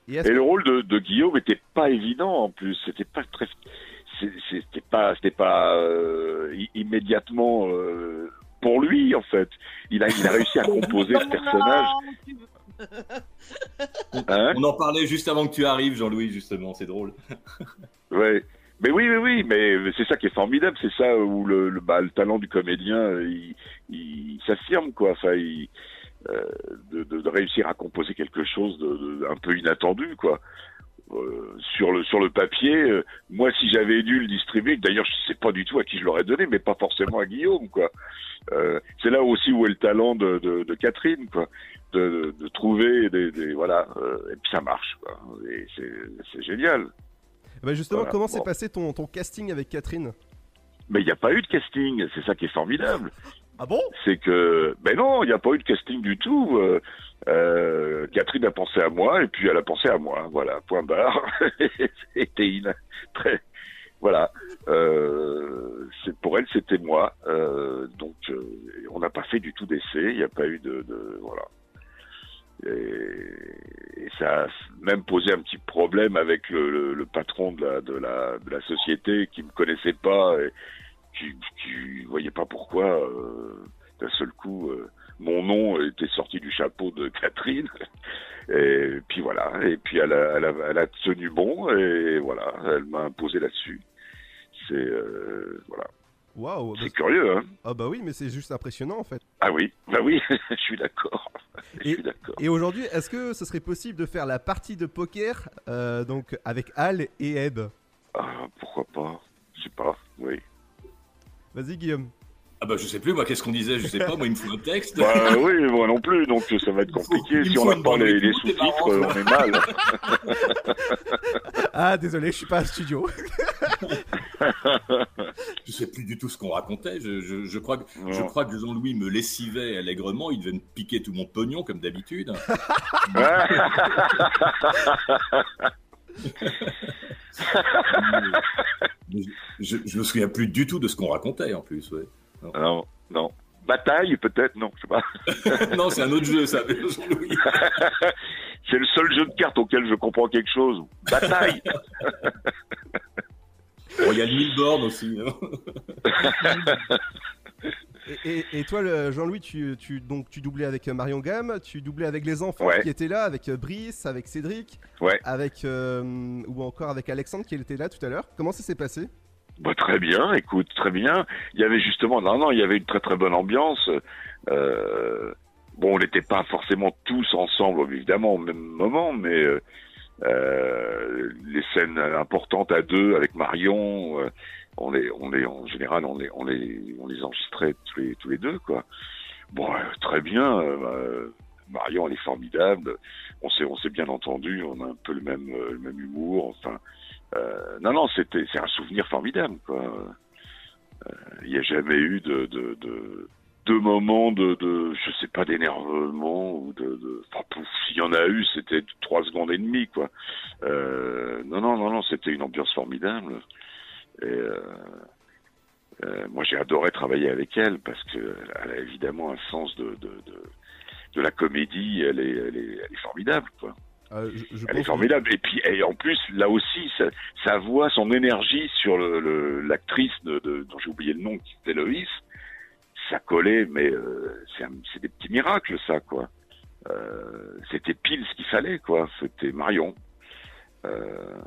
Et le rôle de, de Guillaume était pas évident en plus. C'était pas très, c'était pas, c'était pas euh, i- immédiatement euh, pour lui en fait. Il a, il a réussi à *laughs* composer ce personnage. Hein? On en parlait juste avant que tu arrives, Jean-Louis, justement, c'est drôle. Ouais. Mais oui, oui, oui, mais c'est ça qui est formidable, c'est ça où le, bah, le talent du comédien, il, il s'affirme, quoi. Enfin, il, euh, de, de, de réussir à composer quelque chose de, de- un peu inattendu, quoi. Euh, sur le sur le papier, euh, moi, si j'avais dû le distribuer, d'ailleurs, je sais pas du tout à qui je l'aurais donné, mais pas forcément à Guillaume, quoi. Euh, c'est là aussi où est le talent de, de, de Catherine, quoi. De, de trouver des, des voilà, euh, et puis ça marche, quoi. Et c'est génial. Bah, justement, Voilà, comment bon. s'est passé ton, ton casting avec Catherine? Mais il n'y a pas eu de casting, c'est ça qui est formidable. *laughs* Ah bon? C'est que, ben non, il n'y a pas eu de casting du tout. Euh, euh, Catherine a pensé à moi et puis elle a pensé à moi. Voilà, point barre. *laughs* C'était une très, voilà. Euh, pour elle, c'était moi. Donc, on n'a pas fait du tout d'essai. Il n'y a pas eu de, de voilà. Et, ça a même posé un petit problème avec le, le- le patron de la, de, la, de la société qui me connaissait pas et qui, qui voyait pas pourquoi euh, d'un seul coup euh, mon nom était sorti du chapeau de Catherine. *laughs* Et puis voilà. Et puis elle a, elle a, elle a tenu bon et voilà, elle m'a imposé là-dessus. C'est euh, voilà, Waouh bah, c'est curieux, hein Ah bah oui, mais c'est juste impressionnant en fait. Ah oui, bah oui, *laughs* je suis d'accord. Je Et- suis d'accord. Et aujourd'hui, est-ce que ce serait possible de faire la partie de poker euh, donc avec Al et Eb? Ah, pourquoi pas? Je sais pas. Oui. Vas-y Guillaume. Ah bah je sais plus, moi, qu'est-ce qu'on disait? Je sais pas, moi, il me faut un texte. Bah oui, moi non plus, donc ça va être compliqué. Si on n'a pas les, les sous-titres, on est mal. *laughs* *laughs* Ah désolé, je suis pas à studio. *laughs* Je sais plus du tout ce qu'on racontait. Je, je, je crois que, Non. je crois que Jean-Louis me lessivait allègrement. Il devait me piquer tout mon pognon, comme d'habitude. Je, je me souviens plus du tout de ce qu'on racontait, en plus. Ouais. non, non. Bataille, peut-être, non, je sais pas. *laughs* non, c'est un autre jeu, ça, Jean-Louis. *laughs* C'est le seul jeu de cartes auquel je comprends quelque chose. Bataille Bon, Il y a le Milborn aussi. hein. *laughs* Et, toi, Jean-Louis, tu, tu, donc, tu doublais avec euh, Marion Gamme, tu doublais avec les enfants Ouais. qui étaient là, avec euh, Brice, avec Cédric, Ouais. avec euh, ou encore avec Alexandre qui était là tout à l'heure. Comment ça s'est passé? Bah, très bien, écoute, très bien. Il y avait justement, non, non, il y avait une très très bonne ambiance. Euh, bon, on n'était pas forcément tous ensemble, évidemment, au même moment, mais euh, euh, les scènes importantes à deux avec Marion, euh, on les, on les, en général, on les, on les, on les enregistrait tous les, tous les deux, quoi. Bon, euh, très bien. euh, Marion, elle est formidable. On s'est, on s'est bien entendu. On a un peu le même, euh, le même humour. Enfin, euh, non, non, c'était, c'est un souvenir formidable, quoi. Euh, Il n'y a jamais eu de, de, de, de moments de, de, je sais pas, d'énervement ou de, de, enfin, pouf, s'il y en a eu, c'était trois secondes et demie, quoi. Euh, non, non, non, non, c'était une ambiance formidable. Et euh, euh, moi, j'ai adoré travailler avec elle parce que elle a évidemment un sens de, de, de, de la comédie. Elle est, elle est, elle est formidable, quoi. Euh, je, je Elle est formidable. Et puis, et en plus, là aussi, sa, sa voix, son énergie sur le- le- l'actrice de, de- dont j'ai oublié le nom, qui était Loïs, ça collait, mais euh, c'est des petits miracles, ça, quoi. Euh, C'était pile ce qu'il fallait, quoi. C'était Marion. Euh,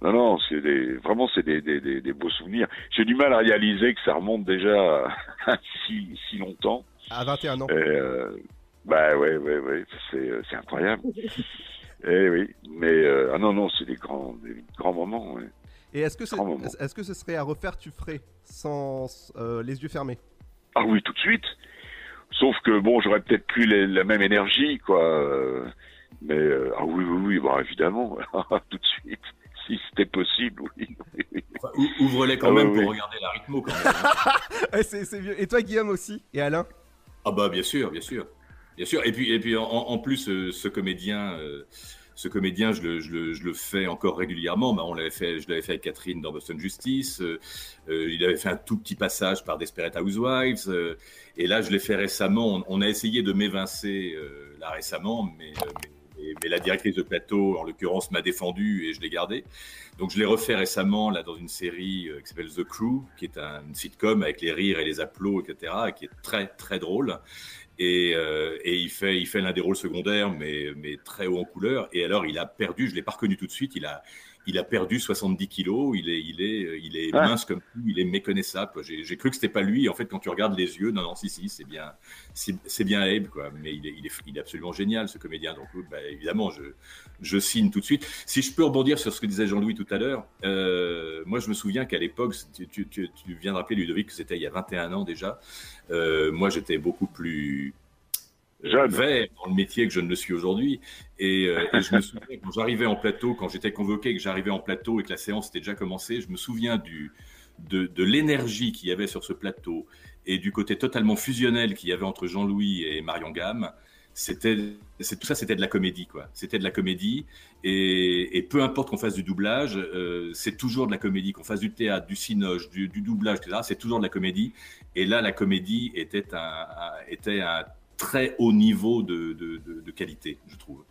non, non, c'est des, vraiment, c'est des, des, des, des beaux souvenirs. J'ai du mal à réaliser que ça remonte déjà à *laughs* si, si longtemps. à 21 ans. Bah ouais, ouais, ouais, c'est, incroyable. *laughs* Eh oui, mais ah non, non, c'est des grands, des grands moments. ouais. Et est-ce que, est-ce que ce serait à refaire, tu ferais sans euh, les yeux fermés? Ah oui, tout de suite. Sauf que bon, j'aurais peut-être plus les- la même énergie, quoi. Mais euh, ah oui, oui, oui, bah évidemment, *laughs* tout de suite. Si c'était possible, oui. Enfin, Ouvre-les quand Ah même pour regarder la rythmo quand même. hein. *laughs* Ouais, c'est, c'est vieux. Et toi, Guillaume aussi? Et Alain? Ah bah bien sûr, bien sûr, bien sûr. Et puis et puis en, en plus euh, ce comédien, euh, ce comédien, je le, fais encore régulièrement. On l'avait fait, je l'avais fait avec Catherine dans Boston Justice. euh, euh, il avait fait un tout petit passage par Desperate Housewives. euh, et là, je l'ai fait récemment. On, a essayé de m'évincer là récemment, mais, la directrice de plateau, en l'occurrence, m'a défendu et je l'ai gardé. Donc je l'ai refait récemment là dans une série qui s'appelle The Crew, qui est un, une sitcom avec les rires et les applaudissements, etc., et qui est très très drôle. Et, euh, et il fait, il fait l'un des rôles secondaires, mais, mais très haut en couleur. Et alors, il a perdu, je l'ai pas reconnu tout de suite, il a, il a perdu 70 kilos, il est, il est, il est mince comme tout, il est méconnaissable. J'ai cru que c'était pas lui. En fait, quand tu regardes les yeux, non, non, si, si, c'est bien, c'est bien Abe, quoi. Mais il est, il est, il est absolument génial, ce comédien. Donc, bah, évidemment, je, je signe tout de suite. Si je peux rebondir sur ce que disait Jean-Louis tout à l'heure, euh, moi, je me souviens qu'à l'époque, tu, tu viens de rappeler, Ludovic, que c'était il y a 21 ans déjà. Euh, moi, j'étais beaucoup plus Vert dans le métier que je ne le suis aujourd'hui. Et, euh, et je me souviens quand j'arrivais en plateau, quand j'étais convoqué, que j'arrivais en plateau et que la séance était déjà commencée, je me souviens de, de l'énergie qu'il y avait sur ce plateau et du côté totalement fusionnel qu'il y avait entre Jean-Louis et Marion Gamme. C'était, tout ça, c'était de la comédie, quoi. C'était de la comédie. Et, et peu importe qu'on fasse du doublage, euh, c'est toujours de la comédie. Qu'on fasse du théâtre, du cinoche, du, du doublage, etc. C'est toujours de la comédie. Et là, la comédie était un- était un très haut niveau de, de, de, de qualité, je trouve.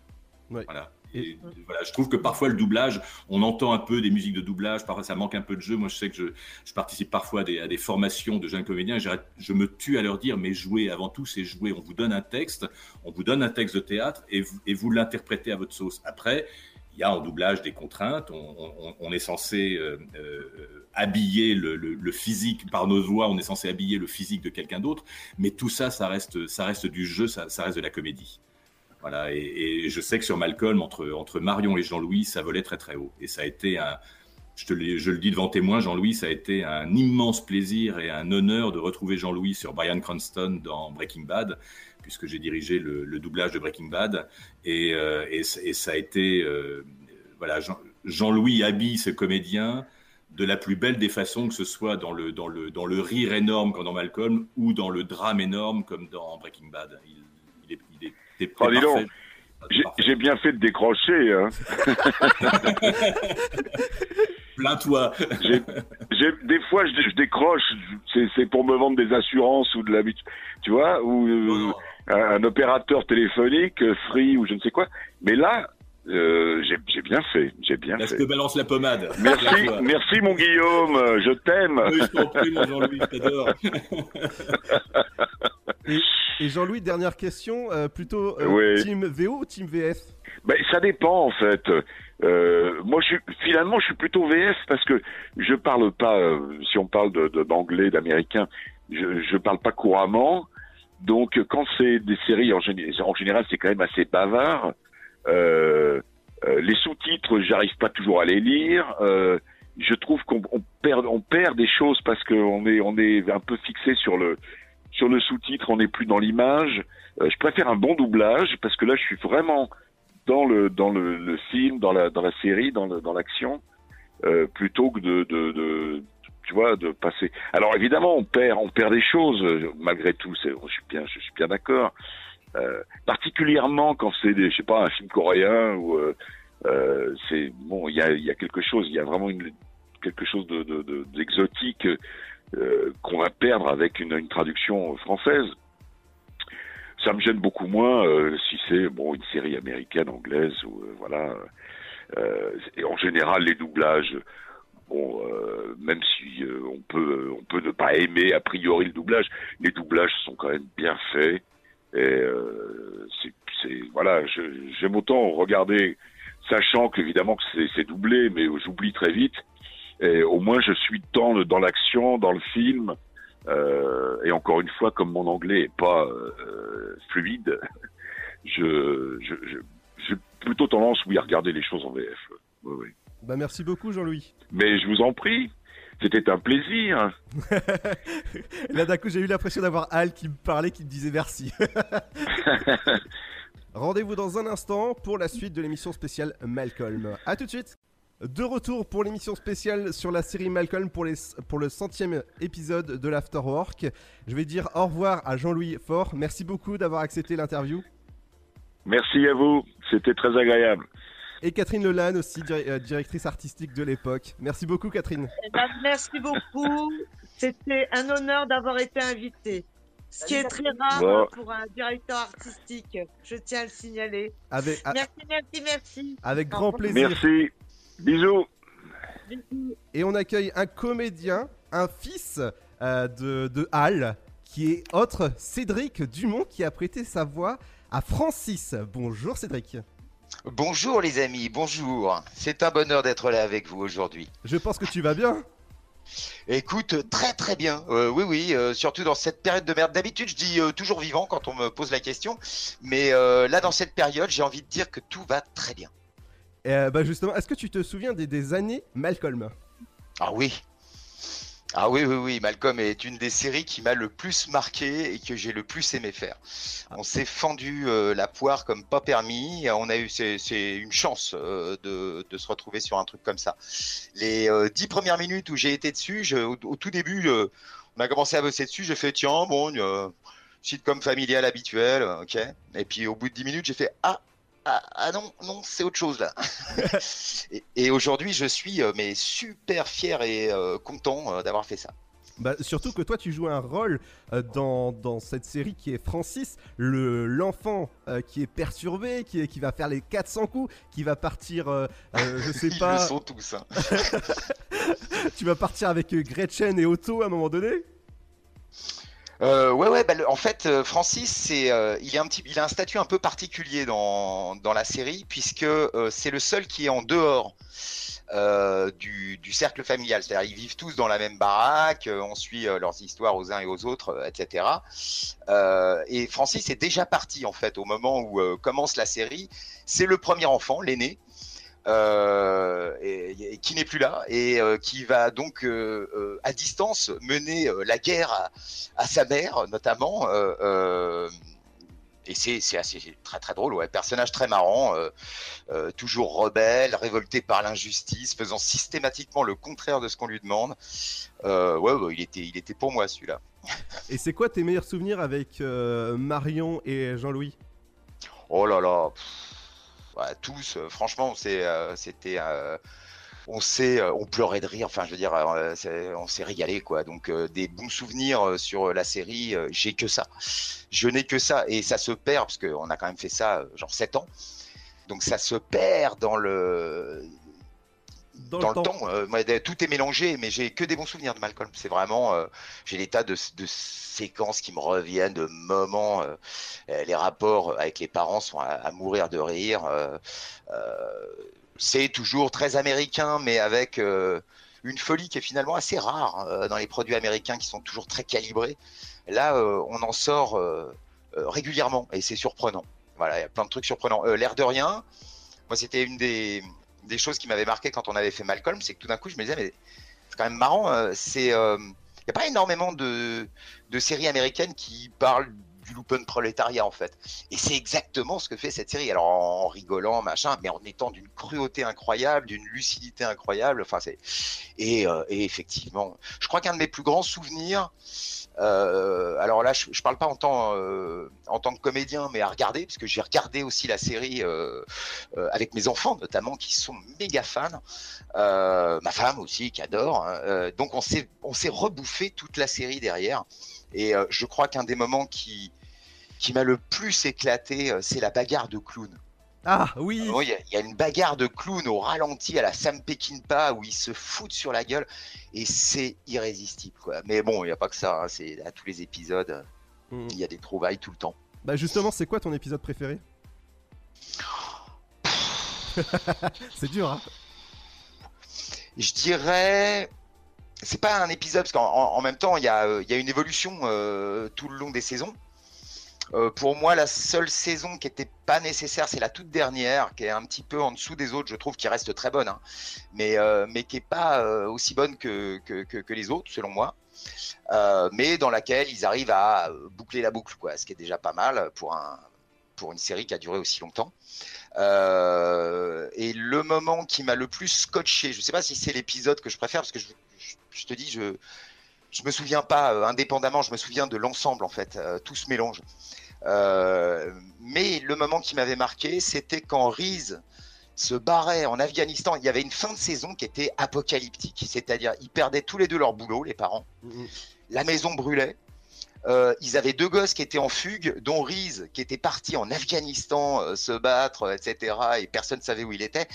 Ouais. Voilà. Et- Et voilà, je trouve que parfois le doublage, on entend un peu des musiques de doublage, parfois ça manque un peu de jeu. Moi, je sais que je, je participe parfois à des, à des formations de jeunes comédiens. et Je me tue à leur dire, mais jouer, avant tout, c'est jouer. On vous donne un texte, on vous donne un texte de théâtre et vous, et vous l'interprétez à votre sauce. Après, il y a en doublage des contraintes. On, est censé euh, euh, habiller le, physique par nos voix. On est censé habiller le physique de quelqu'un d'autre. Mais tout ça, ça reste, ça reste du jeu, ça, reste de la comédie. Voilà. Et, et je sais que sur Malcolm, entre, entre Marion et Jean-Louis, ça volait très très haut. Et ça a été un, je, te je le dis devant témoin, Jean-Louis, ça a été un immense plaisir et un honneur de retrouver Jean-Louis sur Brian Cranston dans Breaking Bad, puisque j'ai dirigé le, le doublage de Breaking Bad. Et, euh, et, et ça a été, euh, voilà, Jean- Jean-Louis habille ce comédien de la plus belle des façons, que ce soit dans le, dans le, dans le rire énorme comme dans Malcolm ou dans le drame énorme comme dans Breaking Bad. Il, il est, il est, il est Oh, Parfait. j'ai bien fait de décrocher. Hein. *laughs* Plains-toi. Des fois, je, je décroche. C'est pour me vendre des assurances ou de la, tu vois, ou euh, Non, non. un, un opérateur téléphonique, euh, Free ou je ne sais quoi. Mais là, euh, j'ai bien fait. J'ai bien Là, je fait. te balance la pommade. Merci, merci mon Guillaume. euh, Je t'aime. Oui, je t'en prie, mon Jean-Louis, je t'adore. *laughs* Et Jean-Louis, dernière question, euh, plutôt euh, Oui. Team VO ou Team VF Ben, ça dépend en fait. Euh, moi, je suis, finalement, je suis plutôt VF parce que je parle pas. euh, si on parle de d'anglais, d'américain, je, je parle pas couramment. Donc, quand c'est des séries en général, c'est quand même assez bavard. Euh, euh, les sous-titres, j'arrive pas toujours à les lire. Euh, je trouve qu'on on perd, on perd des choses parce qu'on est, on est un peu fixé sur le, sur le sous-titre. On n'est plus dans l'image. Euh, je préfère un bon doublage parce que là, je suis vraiment dans le dans le, le film, dans la dans la série, dans le, dans l'action. euh, plutôt que de, de, de, tu vois, de passer. Alors évidemment, on perd, on perd des choses malgré tout. C'est, je suis bien, je suis bien d'accord. Euh, particulièrement quand c'est des, je sais pas, un film coréen ou euh, euh, c'est bon, il y a, il y a quelque chose, il y a vraiment une, quelque chose de, de, de- d'exotique euh, qu'on va perdre avec une, une traduction française. Ça me gêne beaucoup moins euh, si c'est bon une série américaine, anglaise ou euh, voilà. Euh, et en général, les doublages, bon, euh, même si euh, on peut on peut ne pas aimer a priori le doublage, les doublages sont quand même bien faits. Et euh, c'est voilà, j'aime autant regarder, sachant qu'évidemment que c'est doublé, mais j'oublie très vite. Et au moins, je suis dans dans l'action, dans le film. Euh, et encore une fois, comme mon anglais est pas euh, fluide, *laughs* je, je, je, j'ai plutôt tendance, oui, à regarder les choses en VF. Oui, oui. Bah merci beaucoup Jean-Louis. Mais je vous en prie, c'était un plaisir. *laughs* Là d'un coup j'ai eu l'impression d'avoir Al qui me parlait, qui me disait merci. *laughs* Rendez-vous dans un instant pour la suite de l'émission spéciale Malcolm. A tout de suite De retour pour l'émission spéciale sur la série Malcolm pour, les, pour le centième épisode de l'Afterwork. Je vais dire au revoir à Jean-Louis Faure. Merci beaucoup d'avoir accepté l'interview. Merci à vous, c'était très agréable. Et Catherine Lelanne aussi, dir- euh, directrice artistique de l'époque. Merci beaucoup Catherine. Eh ben, merci beaucoup. C'était un honneur d'avoir été invité. Ce qui est très rare Bon. pour un directeur artistique. Je tiens à le signaler. Avec, Merci, merci, merci. avec grand plaisir. Merci, bisous. Et on accueille un comédien, un fils euh, de, de Hal, qui est autre Cédric Dumont, qui a prêté sa voix à Francis. Bonjour Cédric. Bonjour les amis, bonjour. C'est un bonheur d'être là avec vous aujourd'hui. Je pense que tu vas bien. Écoute, très très bien. Euh, oui, oui, euh, surtout dans cette période de merde. D'habitude, je dis euh, toujours vivant quand on me pose la question. Mais euh, là, dans cette période, j'ai envie de dire que tout va très bien. Euh, bah justement, est-ce que tu te souviens des, des années Malcolm? Ah oui. Ah oui, oui, oui. Malcolm est une des séries qui m'a le plus marqué et que j'ai le plus aimé faire. On s'est fendu euh, la poire comme pas permis. On a eu, c'est, une chance euh, de, de se retrouver sur un truc comme ça. Les euh, dix premières minutes où j'ai été dessus, je- au, au tout début, on a commencé à bosser dessus. J'ai fait tiens, bon, sitcom familial habituel, ok. Et puis au bout de dix minutes, j'ai fait ah. Ah, ah non, non, c'est autre chose là. *laughs* et et aujourd'hui, je suis euh, mais super fier et euh, content euh, d'avoir fait ça. bah, Surtout que toi, tu joues un rôle dans, dans cette série qui est Francis, le l'enfant qui est perturbé, qui, est- qui va faire les 400 coups, qui va partir, je sais *laughs* Ils le pas, sont tous. hein. *laughs* tu vas partir avec Gretchen et Otto à un moment donné? Euh, ouais, ouais. Bah, en fait, euh, Francis, c'est, euh, il est un petit, il a un statut un peu particulier dans dans la série puisque euh, c'est le seul qui est en dehors. euh, du, du cercle familial, c'est-à-dire ils vivent tous dans la même baraque, euh, on suit leurs histoires aux uns et aux autres, etc. Et Francis est déjà parti en fait au moment où commence la série. C'est le premier enfant, l'aîné, et, et qui n'est plus là et euh, qui va donc euh, euh, à distance mener euh, la guerre à, à sa mère notamment. euh, euh, et c'est c'est assez très très drôle, ouais. Personnage très marrant, euh, euh, toujours rebelle, révolté par l'injustice, faisant systématiquement le contraire de ce qu'on lui demande. Euh, ouais, ouais, il était il était pour moi celui-là. *laughs* Et c'est quoi tes meilleurs souvenirs avec euh, Marion et Jean-Louis? Oh là là, pff, ouais, tous. euh, franchement, euh, c'était euh, on s'est, euh, on pleurait de rire. Enfin, je veux dire, euh, on s'est régalé, quoi. Donc, euh, des bons souvenirs euh, sur la série, euh, j'ai que ça. Je n'ai que ça, et ça se perd parce qu'on a quand même fait ça, euh, genre 7 ans. Donc, ça se perd dans le Dans, dans le temps. euh, moi, tout est mélangé, mais j'ai que des bons souvenirs de Malcolm. C'est vraiment, euh, j'ai des tas de, de séquences qui me reviennent, de moments. euh, les rapports avec les parents sont à, à mourir de rire. c'est toujours très américain, mais avec une folie qui est finalement assez rare euh, dans les produits américains qui sont toujours très calibrés. Là, on en sort régulièrement et c'est surprenant. Voilà, il y a plein de trucs surprenants. L'air de rien, moi, c'était une des, des choses qui m'avait marqué quand on avait fait Malcolm, c'est que tout d'un coup, je me disais, mais c'est quand même marrant. euh, il n'y a pas énormément de, séries américaines qui parlent du Lupin prolétariat en fait. Et c'est exactement ce que fait cette série. Alors en rigolant, machin, mais en étant d'une cruauté incroyable, d'une lucidité incroyable. Euh, et, effectivement, je crois qu'un de mes plus grands souvenirs. Euh, alors là, je, je, parle pas en tant euh, en tant que comédien, mais à regarder, parce que j'ai regardé aussi la série euh, avec mes enfants notamment, qui sont méga fans. ma femme aussi, qui adore. Hein. donc on s'est rebouffé toute la série derrière. Et je crois qu'un des moments qui qui m'a le plus éclaté, c'est la bagarre de clown. Ah oui Il y, y, a une bagarre de clown au ralenti à la Sam Peckinpah où ils se foutent sur la gueule et c'est irrésistible. Quoi. Mais bon, il n'y a pas que ça, hein, c'est à tous les épisodes, mmh. il y a des trouvailles tout le temps. Bah justement, c'est quoi ton épisode préféré? *laughs* C'est dur, hein Je dirais... C'est pas un épisode, parce qu'en en même temps, il y a, y a, une évolution euh, tout le long des saisons. Euh, pour moi, la seule saison qui n'était pas nécessaire, c'est la toute dernière, qui est un petit peu en dessous des autres, je trouve, qui reste très bonne, hein. mais, euh, mais qui n'est pas euh, aussi bonne que, que, les autres, selon moi. Mais dans laquelle ils arrivent à boucler la boucle, quoi, ce qui est déjà pas mal pour, un, pour une série qui a duré aussi longtemps. et le moment qui m'a le plus scotché, je ne sais pas si c'est l'épisode que je préfère, parce que je, je te dis, je je me souviens pas euh, indépendamment, je me souviens de l'ensemble en fait, euh, tout se mélange. Euh, mais le moment qui m'avait marqué, c'était quand Reese se barrait en Afghanistan. Il y avait une fin de saison qui était apocalyptique, c'est-à-dire ils perdaient tous les deux leur boulot, les parents. Mm-hmm. La maison brûlait. Euh, ils avaient deux gosses qui étaient en fugue, dont Reese qui était parti en Afghanistan euh, se battre, etc. Et personne ne savait où il était.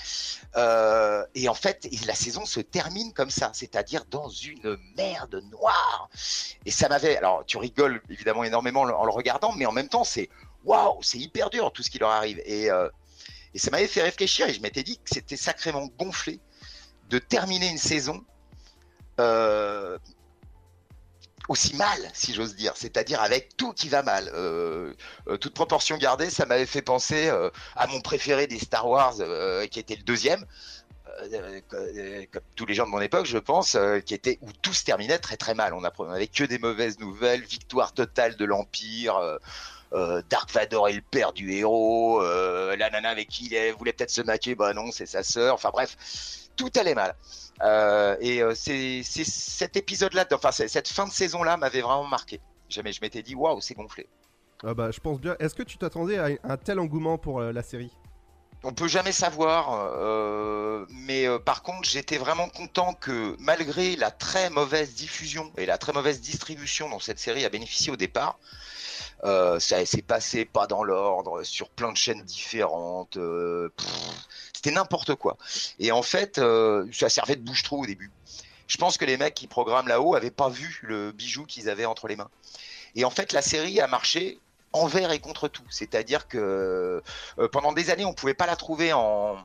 Euh, et en fait, la saison se termine comme ça, c'est-à-dire dans une merde noire. Et ça m'avait. Alors, tu rigoles évidemment énormément en le regardant, mais en même temps, c'est waouh, c'est hyper dur tout ce qui leur arrive. Et, ça m'avait fait réfléchir. Et je m'étais dit que c'était sacrément gonflé de terminer une saison. Aussi mal, si j'ose dire, c'est-à-dire avec tout qui va mal. Euh, euh, toute proportion gardée, ça m'avait fait penser euh, à mon préféré des Star Wars, qui était le deuxième, comme tous les gens de mon époque, je pense, qui où tout se terminait très très mal. On n'avait que des mauvaises nouvelles, victoire totale de l'Empire. Dark Vador est le père du héros, la nana avec qui il voulait peut-être se maquer, bah non, c'est sa sœur. Enfin bref, tout allait mal. Euh, et euh, c'est cet épisode-là, enfin cette fin de saison-là m'avait vraiment marqué. Jamais je m'étais dit waouh, c'est gonflé. Ah bah je pense bien. Est-ce que tu t'attendais à un tel engouement pour euh, la série? On peut jamais savoir, euh, mais euh, par contre, j'étais vraiment content que malgré la très mauvaise diffusion et la très mauvaise distribution dont cette série a bénéficié au départ, euh, ça s'est passé pas dans l'ordre, sur plein de chaînes différentes. C'était n'importe quoi. Et en fait, ça servait de bouche-trou au début. Je pense que les mecs qui programment là-haut avaient pas vu le bijou qu'ils avaient entre les mains. Et en fait, la série a marché envers et contre tout. C'est-à-dire que euh, pendant des années, on pouvait pas la trouver en,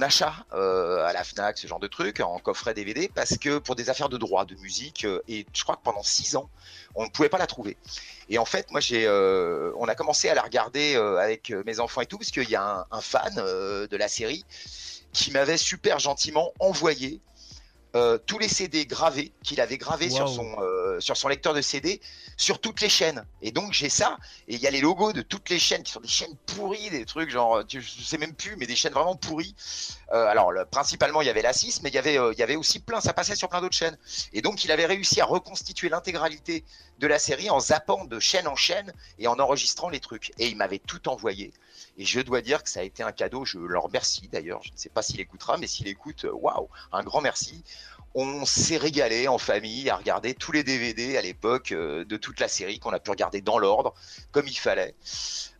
achat euh, à la Fnac, ce genre de truc, en coffret DVD, parce que pour des affaires de droit, de musique, euh, et je crois que pendant six ans, on ne pouvait pas la trouver. Et en fait, moi, j'ai, euh, on a commencé à la regarder euh, avec mes enfants et tout, parce qu'il y a un, un fan de la série qui m'avait super gentiment envoyé euh, tous les CD gravés qu'il avait gravés wow. sur son euh, sur son lecteur de CD sur toutes les chaînes. Et donc j'ai ça et il y a les logos de toutes les chaînes qui sont des chaînes pourries, des trucs genre je sais même plus, mais des chaînes vraiment pourries. Euh, alors le, principalement il y avait la 6, mais il y avait euh, il y avait aussi plein, ça passait sur plein d'autres chaînes. Et donc il avait réussi à reconstituer l'intégralité de la série en zappant de chaîne en chaîne et en enregistrant les trucs. Et il m'avait tout envoyé. Et je dois dire que ça a été un cadeau. Je le remercie d'ailleurs. Je ne sais pas s'il écoutera, mais s'il écoute, waouh, un grand merci. On s'est régalé en famille à regarder tous les DVD à l'époque euh, de toute la série qu'on a pu regarder dans l'ordre, comme il fallait.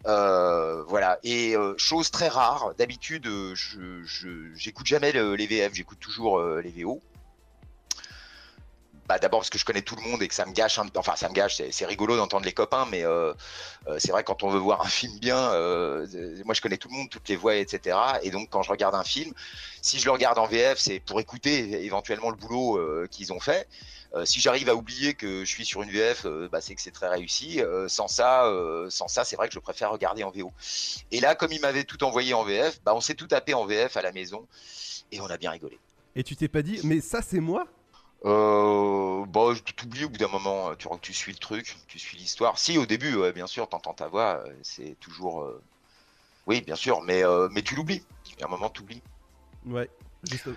Euh, voilà. Et euh, chose très rare, d'habitude, j'écoute jamais le, les VF, j'écoute toujours euh, les VO bah d'abord parce que je connais tout le monde et que ça me gâche enfin ça me gâche c'est rigolo d'entendre les copains mais euh, euh, c'est vrai quand on veut voir un film bien euh, moi je connais tout le monde toutes les voix etc et donc quand je regarde un film si je le regarde en VF c'est pour écouter éventuellement le boulot qu'ils ont fait. Si j'arrive à oublier que je suis sur une VF bah, c'est que c'est très réussi. Sans ça sans ça c'est vrai que je préfère regarder en VO et là comme il m'avait tout envoyé en VF bah on s'est tout tapé en VF à la maison et on a bien rigolé. Et tu t'es pas dit mais ça c'est moi Euh, bah, je t'oublie au bout d'un moment, euh, tu, tu suis le truc, tu suis l'histoire. Si, au début, ouais, bien sûr, t'entends ta voix, euh, c'est toujours. euh, Oui, bien sûr, mais, euh, mais tu l'oublies. Il y a un moment, t'oublies. Ouais.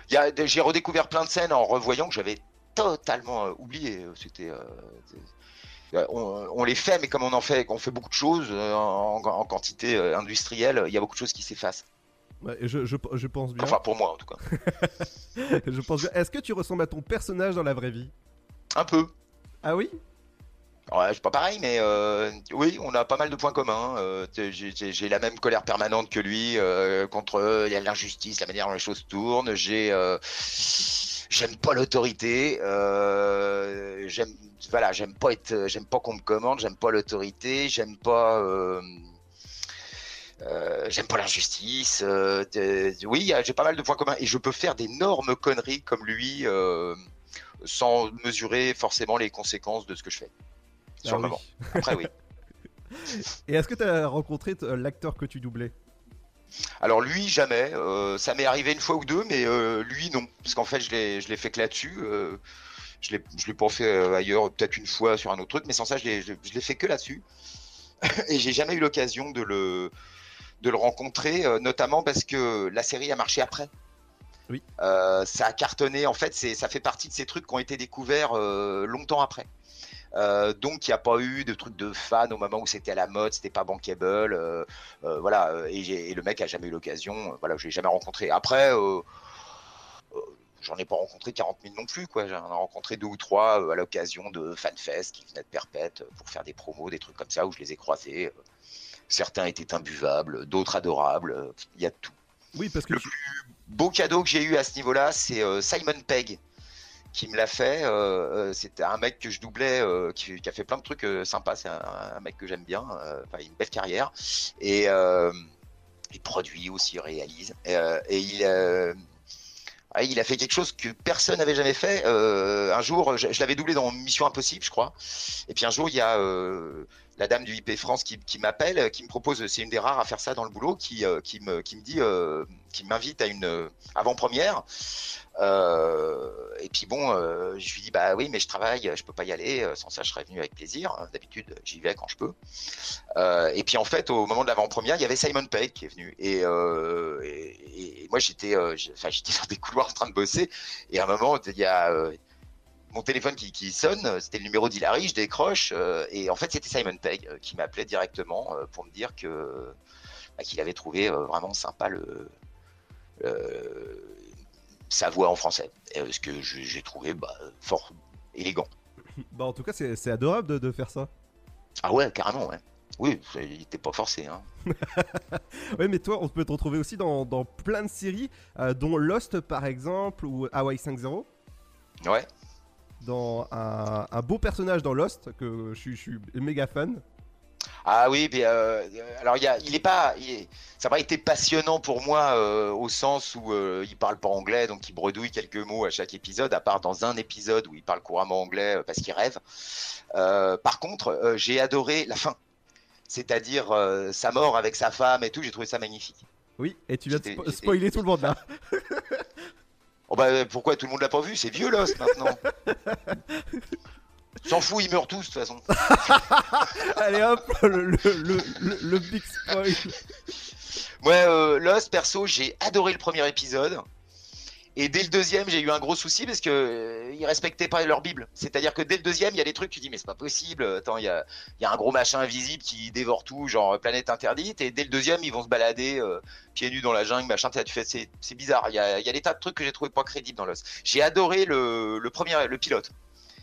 J'ai redécouvert plein de scènes en revoyant que j'avais totalement oublié. C'était. on, on les fait, mais comme on en fait, on fait beaucoup de choses en, en quantité industrielle, il y a beaucoup de choses qui s'effacent. Je, je, je pense bien. Enfin, pour moi, en tout cas. *laughs* je pense bien. Est-ce que tu ressembles à ton personnage dans la vraie vie? Un peu. Ah oui? Ouais, c'est pas pareil, mais euh, oui, on a pas mal de points communs. Euh, t'es- j'ai- la même colère permanente que lui euh, contre euh, il y a l'injustice, la manière dont les choses tournent. J'ai, euh, j'aime pas l'autorité. Euh, j'aime, voilà, j'aime pas être, j'aime pas qu'on me commande. J'aime pas l'autorité. J'aime pas. Euh, euh, j'aime pas l'injustice. Euh, t'es- oui, j'ai pas mal de points communs et je peux faire d'énormes conneries comme lui. euh, sans mesurer forcément les conséquences de ce que je fais. Sur Ah le oui. moment. Après, oui. *laughs* Et est-ce que tu as rencontré l'acteur que tu doublais? Alors lui, jamais. Euh, ça m'est arrivé une fois ou deux, mais euh, lui, non. Parce qu'en fait, je l'ai, fait que là-dessus. Euh, je l'ai, je l'ai pas fait euh, ailleurs, peut-être une fois sur un autre truc, mais sans ça, je l'ai, je, je l'ai fait que là-dessus. *laughs* Et j'ai jamais eu l'occasion de le, de le rencontrer, euh, notamment parce que la série a marché après. Oui. Euh, ça a cartonné. En fait, c'est, ça fait partie de ces trucs qui ont été découverts euh, longtemps après. Euh, donc il n'y a pas eu de trucs de fan au moment où c'était à la mode, c'était pas bankable, voilà. Et, le mec a jamais eu l'occasion, voilà, je l'ai jamais rencontré. Après, j'en ai pas rencontré 40 000 non plus, quoi. J'en ai rencontré deux ou trois à l'occasion de FanFest qui venaient de Perpète pour faire des promos, des trucs comme ça où je les ai croisés. Certains étaient imbuvables, d'autres adorables. Il y a de tout Oui, parce que Le tu- beau cadeau que j'ai eu à ce niveau-là, c'est euh, Simon Pegg qui me l'a fait. Euh, euh, C'était un mec que je doublais, euh, qui, qui a fait plein de trucs euh, sympas. C'est un, un mec que j'aime bien. Enfin, une belle carrière. Et il produit aussi, il réalise. Et, et il, ouais, il a fait quelque chose que personne n'avait jamais fait. Un jour, je, je l'avais doublé dans Mission Impossible, je crois. Et puis un jour, il y a la dame du IP France qui, m'appelle, qui me propose, c'est une des rares à faire ça dans le boulot, qui, euh, me, dit, euh, qui m'invite à une euh, avant-première. Euh, et puis bon, euh, je lui dis bah oui, mais je travaille, je peux pas y aller. euh, Sans ça, je serais venu avec plaisir. D'habitude, j'y vais quand je peux. Euh, et puis en fait, au moment de l'avant-première, il y avait Simon Pegg qui est venu. Et, euh, moi, j'étais, euh, j'étais dans des couloirs en train de bosser. Et à un moment, il y a euh, mon téléphone qui, qui sonne. C'était le numéro d'Hilary. Je décroche. euh, et en fait, c'était Simon Pegg euh, qui m'appelait directement euh, pour me dire que bah, qu'il avait trouvé euh, vraiment sympa le, le- sa voix en français. Euh, ce que j'ai trouvé bah, fort élégant. *laughs* bah, en tout cas, c'est adorable de, de faire ça. Ah ouais, carrément, ouais. Oui, il était pas forcé. Hein. *laughs* Ouais, mais toi, on peut te retrouver aussi dans, dans plein de séries, euh, dont Lost par exemple, ou Hawaii 5-0. Ouais. Dans un, un beau personnage dans Lost, que je, suis- je suis méga fan. Ah oui, mais euh, alors y a, il est pas, il est- ça n'a pas été passionnant pour moi euh, au sens où euh, il parle pas anglais, donc il bredouille quelques mots à chaque épisode, à part dans un épisode où il parle couramment anglais euh, parce qu'il rêve. Par contre, j'ai adoré la fin, c'est-à-dire sa mort avec sa femme et tout. J'ai trouvé ça magnifique. Oui, et tu viens de spo- spoiler tout le monde là. *laughs* Oh bah pourquoi tout le monde l'a pas vu? C'est vieux Lost maintenant. *laughs* S'en fout, ils meurent tous de toute façon. *laughs* Allez hop, le, le, le, le- big spoil. Ouais, euh, Lost, perso, j'ai adoré le premier épisode. Et dès le deuxième, j'ai eu un gros souci parce que euh, ils respectaient pas leur Bible. C'est-à-dire que dès le deuxième, il y a des trucs, tu dis mais c'est pas possible. Attends, il y a, un gros machin invisible qui dévore tout, genre euh, planète interdite. Et dès le deuxième, ils vont se balader euh, pieds nus dans la jungle, machin. C'est, bizarre. Il y a, des tas de trucs que j'ai trouvé pas crédibles dans Lost. J'ai adoré premier, le pilote.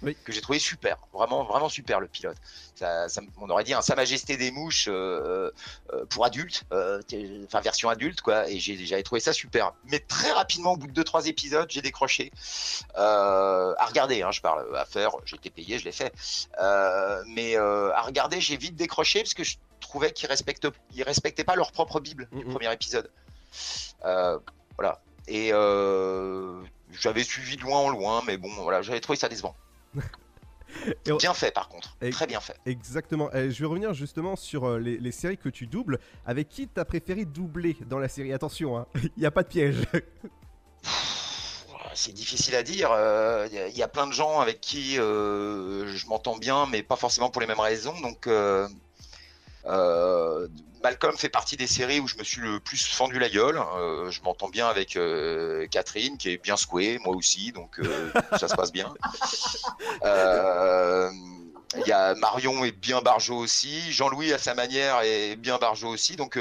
Oui. Que j'ai trouvé super, vraiment, vraiment super le pilote. Ça, ça- on aurait dit un Sa Majesté des mouches euh, euh, pour adultes, euh, enfin version adulte quoi. Et j'avais trouvé ça super. Mais très rapidement, au bout de 2-3 épisodes, j'ai décroché. À regarder, hein, je parle, à faire, été payé, je l'ai fait. Mais à regarder, j'ai vite décroché parce que je trouvais qu'ils respectent, ils respectaient pas leur propre Bible du premier épisode. Euh, voilà. Et euh, j'avais suivi de loin en loin, mais bon, voilà, j'avais trouvé ça décevant. *laughs* On- Bien fait par contre, Et- très bien fait. Exactement. Je vais revenir justement sur euh, les, les séries que tu doubles. Avec qui t'as préféré doubler dans la série? Attention, hein, *laughs* il n'y a pas de piège. c'est difficile à dire. Euh, Il y a plein de gens avec qui euh, je m'entends bien, mais pas forcément pour les mêmes raisons. Donc, euh, Malcolm fait partie des séries où je me suis le plus fendu la gueule. Euh, je m'entends bien avec euh, Catherine, qui est bien secouée, moi aussi, donc *laughs* ça se passe bien. Il y a Marion est bien barjot aussi. Jean-Louis, à sa manière, est bien barjot aussi. Donc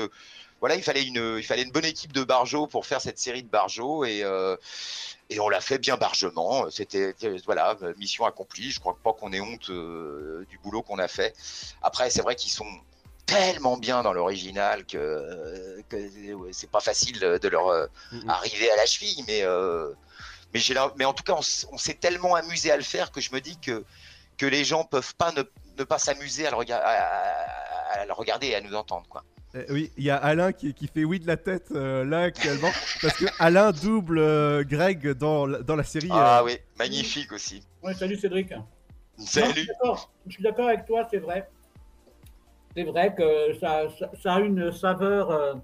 voilà, il fallait, une, il fallait une bonne équipe de barjots pour faire cette série de barjots. Et, et on l'a fait bien bargement. C'était voilà, mission accomplie. Je crois pas qu'on ait honte euh, du boulot qu'on a fait. Après, c'est vrai qu'ils sont tellement bien dans l'original que, que ouais, c'est pas facile de leur euh, arriver à la cheville. Mais, euh, mais, mais en tout cas, on, s'est tellement amusé à le faire que je me dis que, que les gens peuvent pas ne, ne pas s'amuser à, à, à- à le regarder et à nous entendre. Quoi. Eh oui, il y a Alain qui, qui fait oui de la tête euh, là actuellement *laughs* parce que Alain double euh, Greg dans, la- dans la série. Ah euh, oui, magnifique aussi. Ouais, salut Cédric. Non, je Salut. Je suis d'accord avec toi, c'est vrai. C'est vrai que ça, ça, ça a une saveur euh,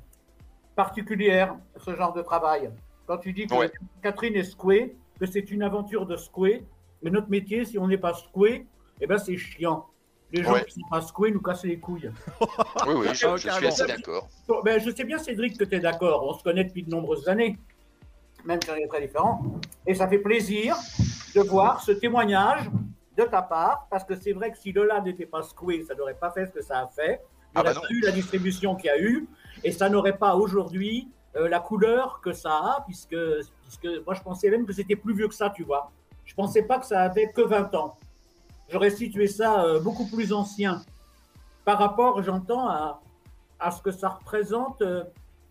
particulière, ce genre de travail. Quand tu dis que Ouais. Catherine est secouée, que c'est une aventure de secouée, mais notre métier, si on n'est pas secoué, eh ben c'est chiant. Les gens Ouais. qui sont pas secoués nous cassent les couilles. *laughs* Oui, oui, je, je suis assez d'accord. Ben, je sais bien, Cédric, que tu es d'accord. On se connaît depuis de nombreuses années, même si on est très différents. Et ça fait plaisir de voir ce témoignage de ta part, parce que c'est vrai que si Lola n'était pas secoué, ça n'aurait pas fait ce que ça a fait. Il Ah bah n'aurait pas eu la distribution qu'il y a eu, et ça n'aurait pas aujourd'hui euh, la couleur que ça a, puisque, puisque moi je pensais même que c'était plus vieux que ça, tu vois. Je pensais pas que ça avait que 20 ans. J'aurais situé ça euh, beaucoup plus ancien par rapport, j'entends, à, à ce que ça représente euh,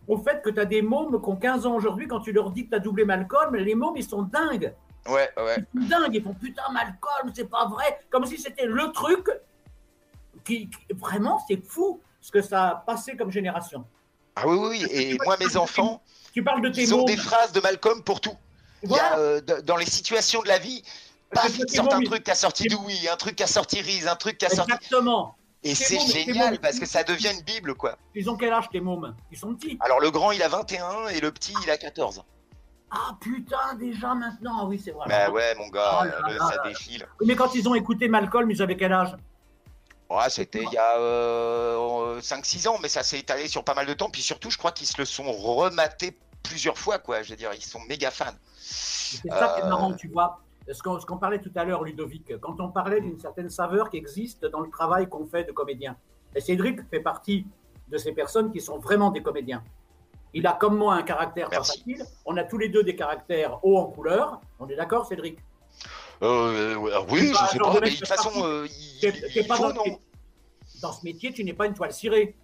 au fait que tu as des mômes qui ont 15 ans aujourd'hui, quand tu leur dis que tu as doublé Malcolm, les mômes, ils sont dingues. Ouais, ouais. Dingues, ils font putain, Malcolm, c'est pas vrai. Comme si c'était le truc qui, qui- vraiment, c'est fou ce que ça a passé comme génération. Ah oui, oui. Et moi, mes enfants, Tu parles de tes ils ont des phrases de Malcolm pour tout. Il y a, euh, dans les situations de la vie, paf, ils sortent un truc qui a sorti Dewey, un truc qui a sorti Reese, un truc qui a sorti. Exactement. Et c'est génial parce que ça devient une Bible, quoi. Ils ont quel âge tes mômes? Ils sont petits. Alors, le grand, il a 21 et le petit, il a 14. Ah putain, déjà maintenant. Ah oui, c'est vrai. Bah ouais, mon gars, Oh là le- là ça défile. Mais quand ils ont écouté Malcolm, ils avaient quel âge? Ouais, c'était il y a euh, 5-6 ans, mais ça s'est étalé sur pas mal de temps. Puis surtout, je crois qu'ils se le sont rematés plusieurs fois, quoi. Je veux dire, ils sont méga fans. C'est ça qui est Euh. marrant, tu vois. Ce qu'on ce qu'on parlait tout à l'heure, Ludovic, quand on parlait d'une certaine saveur qui existe dans le travail qu'on fait de comédien. Et Cédric fait partie de ces personnes qui sont vraiment des comédiens. Il a comme moi un caractère facile. On a tous les deux des caractères hauts en couleur. On est d'accord, Cédric? Euh, ouais, oui, je sais genre pas, de mais de toute façon, euh, il, dans- ce métier, tu n'es pas une toile cirée.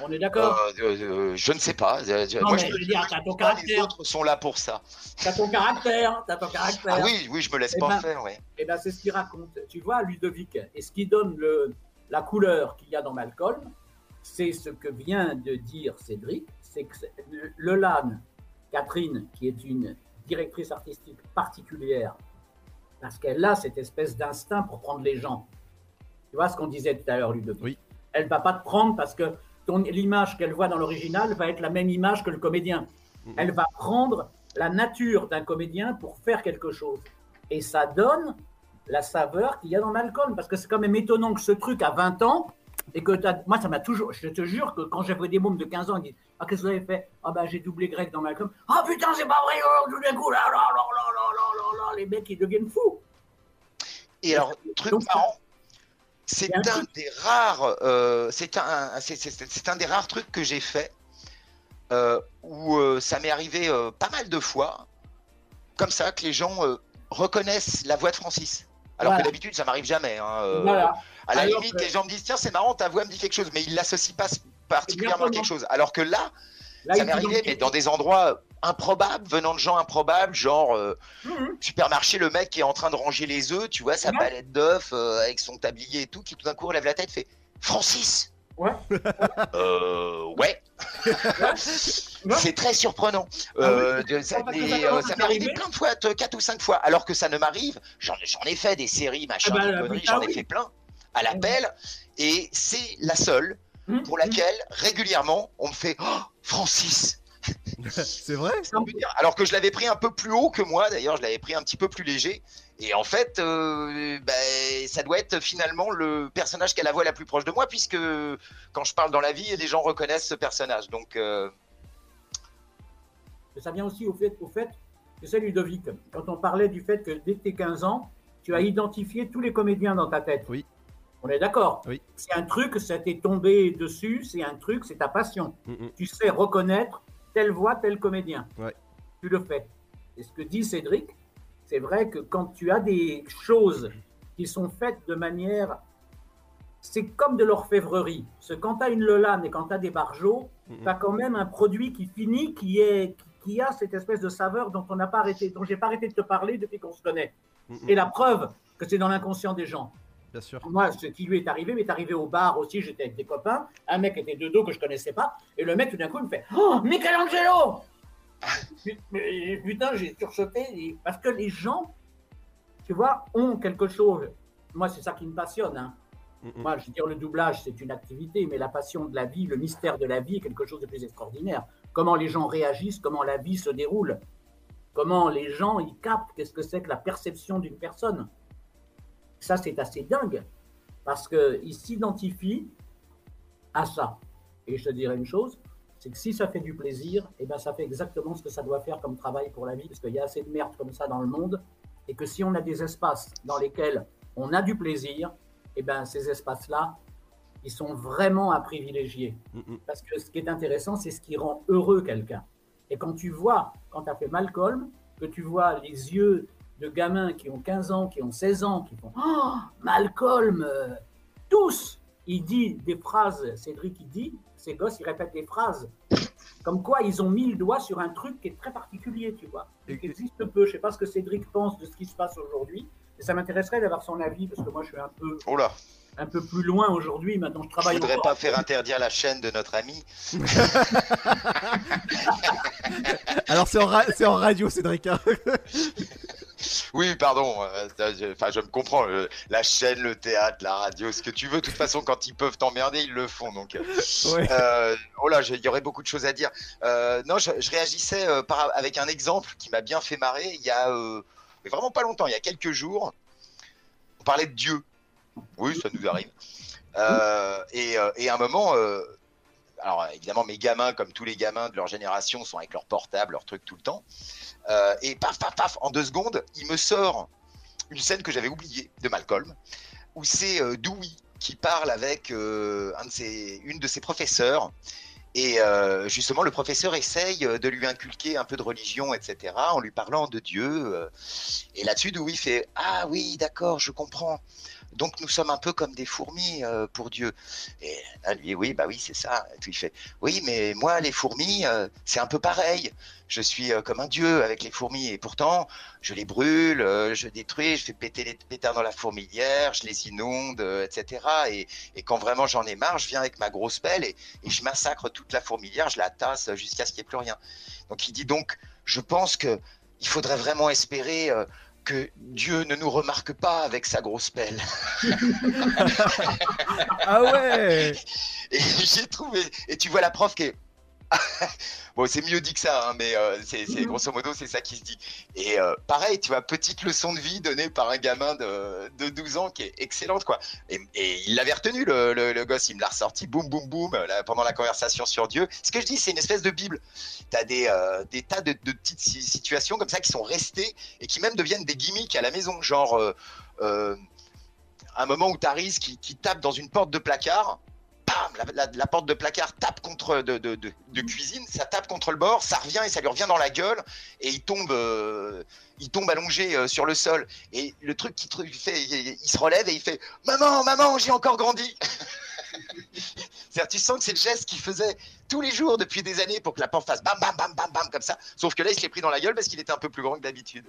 On est d'accord? Euh, euh, euh, Je ne sais pas. Euh, Non, moi, mais je veux dire, ton les autres sont là pour ça. T'as ton caractère, t'as ton caractère. Ah oui, oui, je me laisse Eh pas ben, faire, ouais. Et ben c'est ce qu'il raconte. Tu vois, Ludovic, et ce qui donne le, la couleur qu'il y a dans Malcolm, c'est ce que vient de dire Cédric, c'est que c'est- le- Lelanne, Catherine, qui est une directrice artistique particulière, parce qu'elle a cette espèce d'instinct pour prendre les gens. Tu vois ce qu'on disait tout à l'heure, Ludovic? Oui. Elle va pas te prendre parce que l'image qu'elle voit dans l'original va être la même image que le comédien. Mhm. Elle va prendre la nature d'un comédien pour faire quelque chose. Et ça donne la saveur qu'il y a dans Malcolm. Parce que c'est quand même étonnant que ce truc à 20 ans, et que moi, ça m'a toujours. Je te jure que quand j'avais des mômes de 15 ans, ils disent ah, qu'est-ce que vous avez fait? Ah, bah, j'ai doublé grec dans ma. Ah, putain, c'est pas vrai, oh, tout d'un coup, là, là, là, là, là, là, là, les mecs, ils deviennent fous. Et alors, truc Donc, marrant, c'est un, des rares, euh, c'est un, c'est un des rares trucs que j'ai fait euh, où euh, ça m'est arrivé pas mal de fois, comme ça, que les gens reconnaissent la voix de Francis. Alors que d'habitude, ça m'arrive jamais. Hein, à la limite, les gens me disent tiens, c'est marrant, ta voix me dit quelque chose, mais ils l'associent pas particulièrement Exactement. quelque chose. Alors que là, Là, ça m'est arrivé, mais dans des endroits improbables, venant de gens improbables, genre euh, Mhm. supermarché, le mec qui est en train de ranger les œufs, tu vois, sa Ouais. palette d'œufs euh, avec son tablier et tout, qui tout d'un coup relève la tête, fait Francis Ouais. Euh, ouais. *laughs* C'est très surprenant. Ah Euh, de- ça, euh, m'est arrivé plein de fois, quatre ou cinq fois, alors que ça ne m'arrive. J'en ai fait des séries, machin, Ah bah, des conneries, j'en ai oui. fait plein à l'appel, et c'est la seule Mhm. pour laquelle régulièrement on me fait Oh, Francis. *laughs* C'est vrai? Alors que je l'avais pris un peu plus haut que moi, d'ailleurs, je l'avais pris un petit peu plus léger. Et en fait, euh, ben, ça doit être finalement le personnage qui a la voix la plus proche de moi, puisque quand je parle dans la vie, les gens reconnaissent ce personnage. Donc, euh, Mais ça vient aussi au fait, au fait que c'est Ludovic. Quand on parlait du fait que dès que tu 15 ans, tu as identifié tous les comédiens dans ta tête. Oui. On est d'accord Oui. C'est un truc, ça t'est tombé dessus, c'est un truc, c'est ta passion. Mm, mm. Tu sais reconnaître telle voix, tel comédien. Ouais. Tu le fais. Et ce que dit Cédric, c'est vrai que quand tu as des choses qui sont faites de manière. C'est comme de l'orfèvrerie. Parce que quand tu as une Lolane et quand tu as des barjots, Mhm. tu as quand même un produit qui finit, qui, est, qui a cette espèce de saveur dont on n'a pas arrêté, dont j'ai pas arrêté de te parler depuis qu'on se connaît. Mm, mm. Et la preuve que c'est dans l'inconscient des gens. Bien sûr. Moi, ce qui lui est arrivé, m'est arrivé au bar aussi, j'étais avec des copains, un mec était de dos que je connaissais pas, et le mec tout d'un coup il me fait Oh, Michelangelo Putain, j'ai surchoté, et- parce que les gens, tu vois, ont quelque chose. Moi, c'est ça qui me passionne. hein. Mm. Moi, je veux dire, le doublage, c'est une activité, mais la passion de la vie, le mystère de la vie est quelque chose de plus extraordinaire. Comment les gens réagissent, comment la vie se déroule, comment les gens ils captent qu'est-ce que c'est que la perception d'une personne. Ça, c'est assez dingue, parce qu'ils s'identifient à ça. Et je te dirais une chose, c'est que si ça fait du plaisir, eh ben ça fait exactement ce que ça doit faire comme travail pour la vie, parce qu'il y a assez de merde comme ça dans le monde, et que si on a des espaces dans lesquels on a du plaisir, eh ben ces espaces-là, ils sont vraiment à privilégier. Mm, mm. Parce que ce qui est intéressant, c'est ce qui rend heureux quelqu'un. Et quand tu vois, quand tu as fait Malcolm, que tu vois les yeux de gamins qui ont 15 ans, qui ont 16 ans, qui font Oh, Malcolm euh, Tous Il dit des phrases, Cédric, il dit, ces gosses, ils répètent des phrases. Comme quoi, ils ont mis le doigt sur un truc qui est très particulier, tu vois. Et- Qui existe peu. Je sais pas ce que Cédric pense de ce qui se passe aujourd'hui. Et ça m'intéresserait d'avoir son avis, parce que moi, je suis un peu, oh là, un peu plus loin aujourd'hui. Maintenant, je je travaille voudrais encore. pas faire interdire la chaîne de notre ami. *laughs* Alors c'est en, ra- c'est en radio, Cédric. *laughs* Oui, pardon. euh, je- Enfin, je me comprends. La chaîne, le théâtre, la radio, ce que tu veux. De toute façon, quand ils peuvent t'emmerder, ils le font. Donc, euh, Ouais. Euh, oh là, il y aurait beaucoup de choses à dire. Euh, non, je, je réagissais euh, par- avec un exemple qui m'a bien fait marrer. Il y a mais vraiment pas longtemps, il y a quelques jours, on parlait de Dieu. Oui, ça nous arrive. Et, et à un moment, alors évidemment, mes gamins, comme tous les gamins de leur génération, sont avec leur portable, leur truc tout le temps. Euh, et paf, paf, paf, en deux secondes, il me sort une scène que j'avais oubliée de Malcolm, où c'est euh, Dewey qui parle avec euh, une de ses professeurs. Et euh, justement, le professeur essaye de lui inculquer un peu de religion, etc., en lui parlant de Dieu. Et là-dessus, Dewey fait Ah oui, d'accord, je comprends. Donc nous sommes un peu comme des fourmis euh, pour Dieu. Et là, lui, oui, bah oui, c'est ça. Et il fait Oui, mais moi, les fourmis, euh, c'est un peu pareil. Je suis euh, comme un dieu avec les fourmis. Et pourtant, je les brûle, je détruis, je fais péter les pétards dans la fourmilière, je les inonde, etc. Et, quand vraiment j'en ai marre, je viens avec ma grosse pelle et, et je massacre toute la fourmilière, je la tasse jusqu'à ce qu'il n'y ait plus rien. Donc il dit donc, je pense que il faudrait vraiment espérer que Dieu ne nous remarque pas avec sa grosse pelle. *laughs* Ah ouais Et j'ai trouvé. Et tu vois la prof qui est. *laughs* bon, c'est mieux dit que ça, hein, mais euh, c'est c'est- grosso modo, c'est ça qui se dit. Et euh, pareil, tu vois, petite leçon de vie donnée par un gamin de, de 12 ans qui est excellente, quoi. Et, et il l'avait retenu, le, le, le gosse, il me l'a ressorti, boum, boum, boum, là, pendant la conversation sur Dieu. Ce que je dis, c'est une espèce de Bible. Tu as des, euh, des tas de, de petites si- situations comme ça qui sont restées et qui même deviennent des gimmicks à la maison, genre. un moment où Taris qui, qui tape dans une porte de placard, la, porte de placard tape contre de, cuisine, ça tape contre le bord, ça revient et ça lui revient dans la gueule et il tombe, euh, il tombe allongé euh, sur le sol. Et le truc qui fait, il, il se relève et il fait maman, maman, j'ai encore grandi. *laughs* C'est-à-dire, tu sens que c'est le geste qu'il faisait tous les jours depuis des années pour que la porte fasse bam, bam, bam, bam, bam, comme ça. Sauf que là, il se l'est pris dans la gueule parce qu'il était un peu plus grand que d'habitude.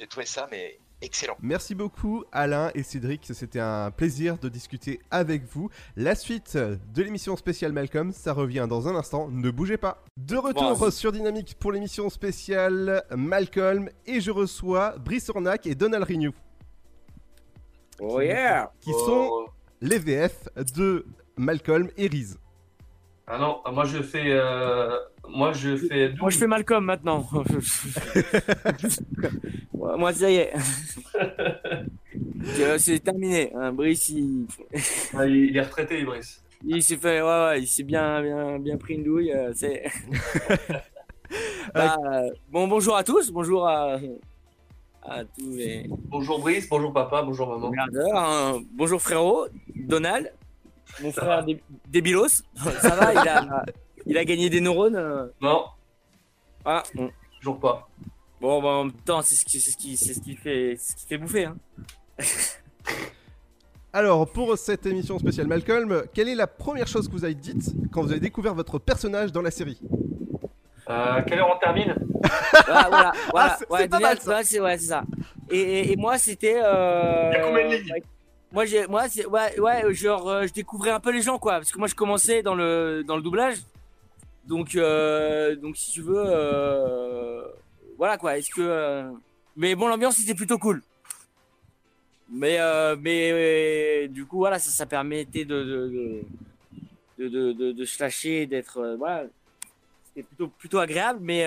J'ai trouvé ça, mais excellent. Merci beaucoup Alain et Cédric, c'était un plaisir de discuter avec vous. La suite de l'émission spéciale Malcolm, ça revient dans un instant, ne bougez pas. De retour sur Dynamique pour l'émission spéciale Malcolm et je reçois Brice Ornac et Donald Rignou Oh yeah qui sont les VF de Malcolm et Reese. Ah non, moi je fais. euh, Moi je fais. Moi, je fais Malcolm maintenant. *laughs* Moi, ça y est. Euh, C'est terminé. hein. Brice, il, Ah, il est retraité, Brice. il s'est fait, ouais, ouais, il s'est bien, bien, bien pris une douille. euh, c'est. *laughs* Bah, euh, bon, bonjour à tous. Bonjour à, à tous les Bonjour Brice, bonjour papa, bonjour maman. hein. Bonjour frérot, Donald, mon frère Dé- Débilos. *laughs* Ça va, il a, il a gagné des neurones. euh. Non, Voilà. Bon. toujours pas. Bon, bah, en même temps, c'est ce qui, c'est ce qui, c'est ce qui fait, c'est ce qui fait bouffer. Hein. *laughs* Alors, pour cette émission spéciale Malcolm, quelle est la première chose que vous avez dite quand vous avez découvert votre personnage dans la série? Euh, quelle heure on termine? Voilà, voilà, *laughs* voilà. c'est- ouais, c'est pas Donald, mal, ça. ouais, c'est ouais, ça. Et, et, et moi, c'était. Euh... Il Moi, j'ai, moi, c'est ouais, ouais, genre, euh, je découvrais un peu les gens, quoi, parce que moi, je commençais dans le dans le doublage, donc, euh, donc, si tu veux, euh... voilà, quoi. Est-ce que, euh, mais bon, l'ambiance était plutôt cool. Mais, euh, mais du coup, voilà, ça, ça permettait de de de de, de, se lâcher, d'être, voilà, c'était plutôt plutôt agréable, mais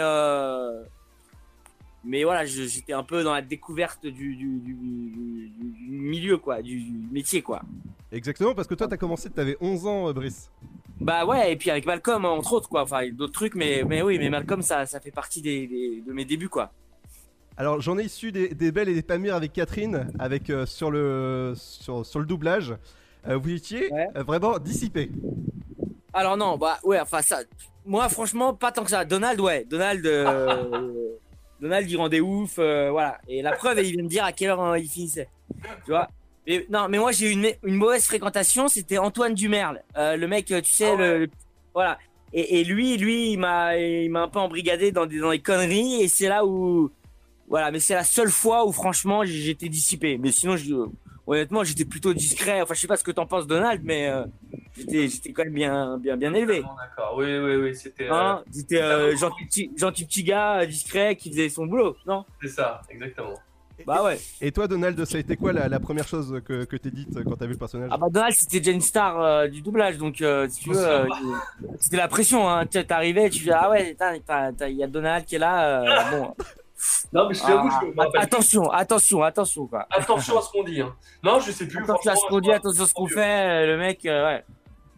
mais voilà, j'étais un peu dans la découverte du, du, du, du- du milieu, quoi, du, métier, quoi. Exactement, parce que toi, t'as commencé, t'avais 11 ans, euh, Brice. Bah ouais, et puis avec Malcolm, entre autres, quoi. Enfin, d'autres trucs, mais, mais oui, mais Malcolm, ça, ça fait partie des, des- de mes débuts, quoi. Alors, j'en ai issu des, des belles et des pas mûres avec Catherine, avec euh, sur le sur, sur le doublage. Euh, vous étiez Ouais. euh, vraiment dissipé. Alors non, bah ouais, enfin ça, moi franchement, pas tant que ça. Donald, ouais, Donald, euh, *laughs* Donald, il rendait ouf, euh, voilà. Et la preuve, il vient de dire à quelle heure euh, il finissait, tu vois? Mais non, mais moi j'ai eu une, une mauvaise fréquentation, c'était Antoine Dumerle, Euh, le mec, tu sais, le, le- voilà. Et, et lui, lui, il m'a, il m'a un peu embrigadé dans des dans les conneries, et c'est là où, voilà. Mais c'est la seule fois où franchement j'étais dissipé. Mais sinon, je, honnêtement, j'étais plutôt discret. Enfin, je sais pas ce que t'en penses, Donald, mais euh, j'étais, j'étais quand même bien, bien, bien élevé. D'accord, oui, oui, oui, c'était. euh, Hein, J'étais euh, gentil, petit, gentil petit gars euh, discret qui faisait son boulot, non? C'est ça, exactement. Bah ouais. Et toi, Donald, ça a été quoi la, la première chose que, que t'es dite quand t'as vu le personnage? Ah bah Donald c'était déjà une star euh, du doublage donc euh, si tu veux euh, c'était la pression hein. Tu sais, T'arrivais tu dis ah ouais t'as- t'as- t'as- il y a Donald qui est là euh, bon *laughs* Non, mais je t'avoue, Ah, je me rappelle. attention attention attention quoi Attention à ce qu'on dit. Hein. Non, je sais plus. attention à ce qu'on dit attention à ce qu'on fait euh, le mec euh, ouais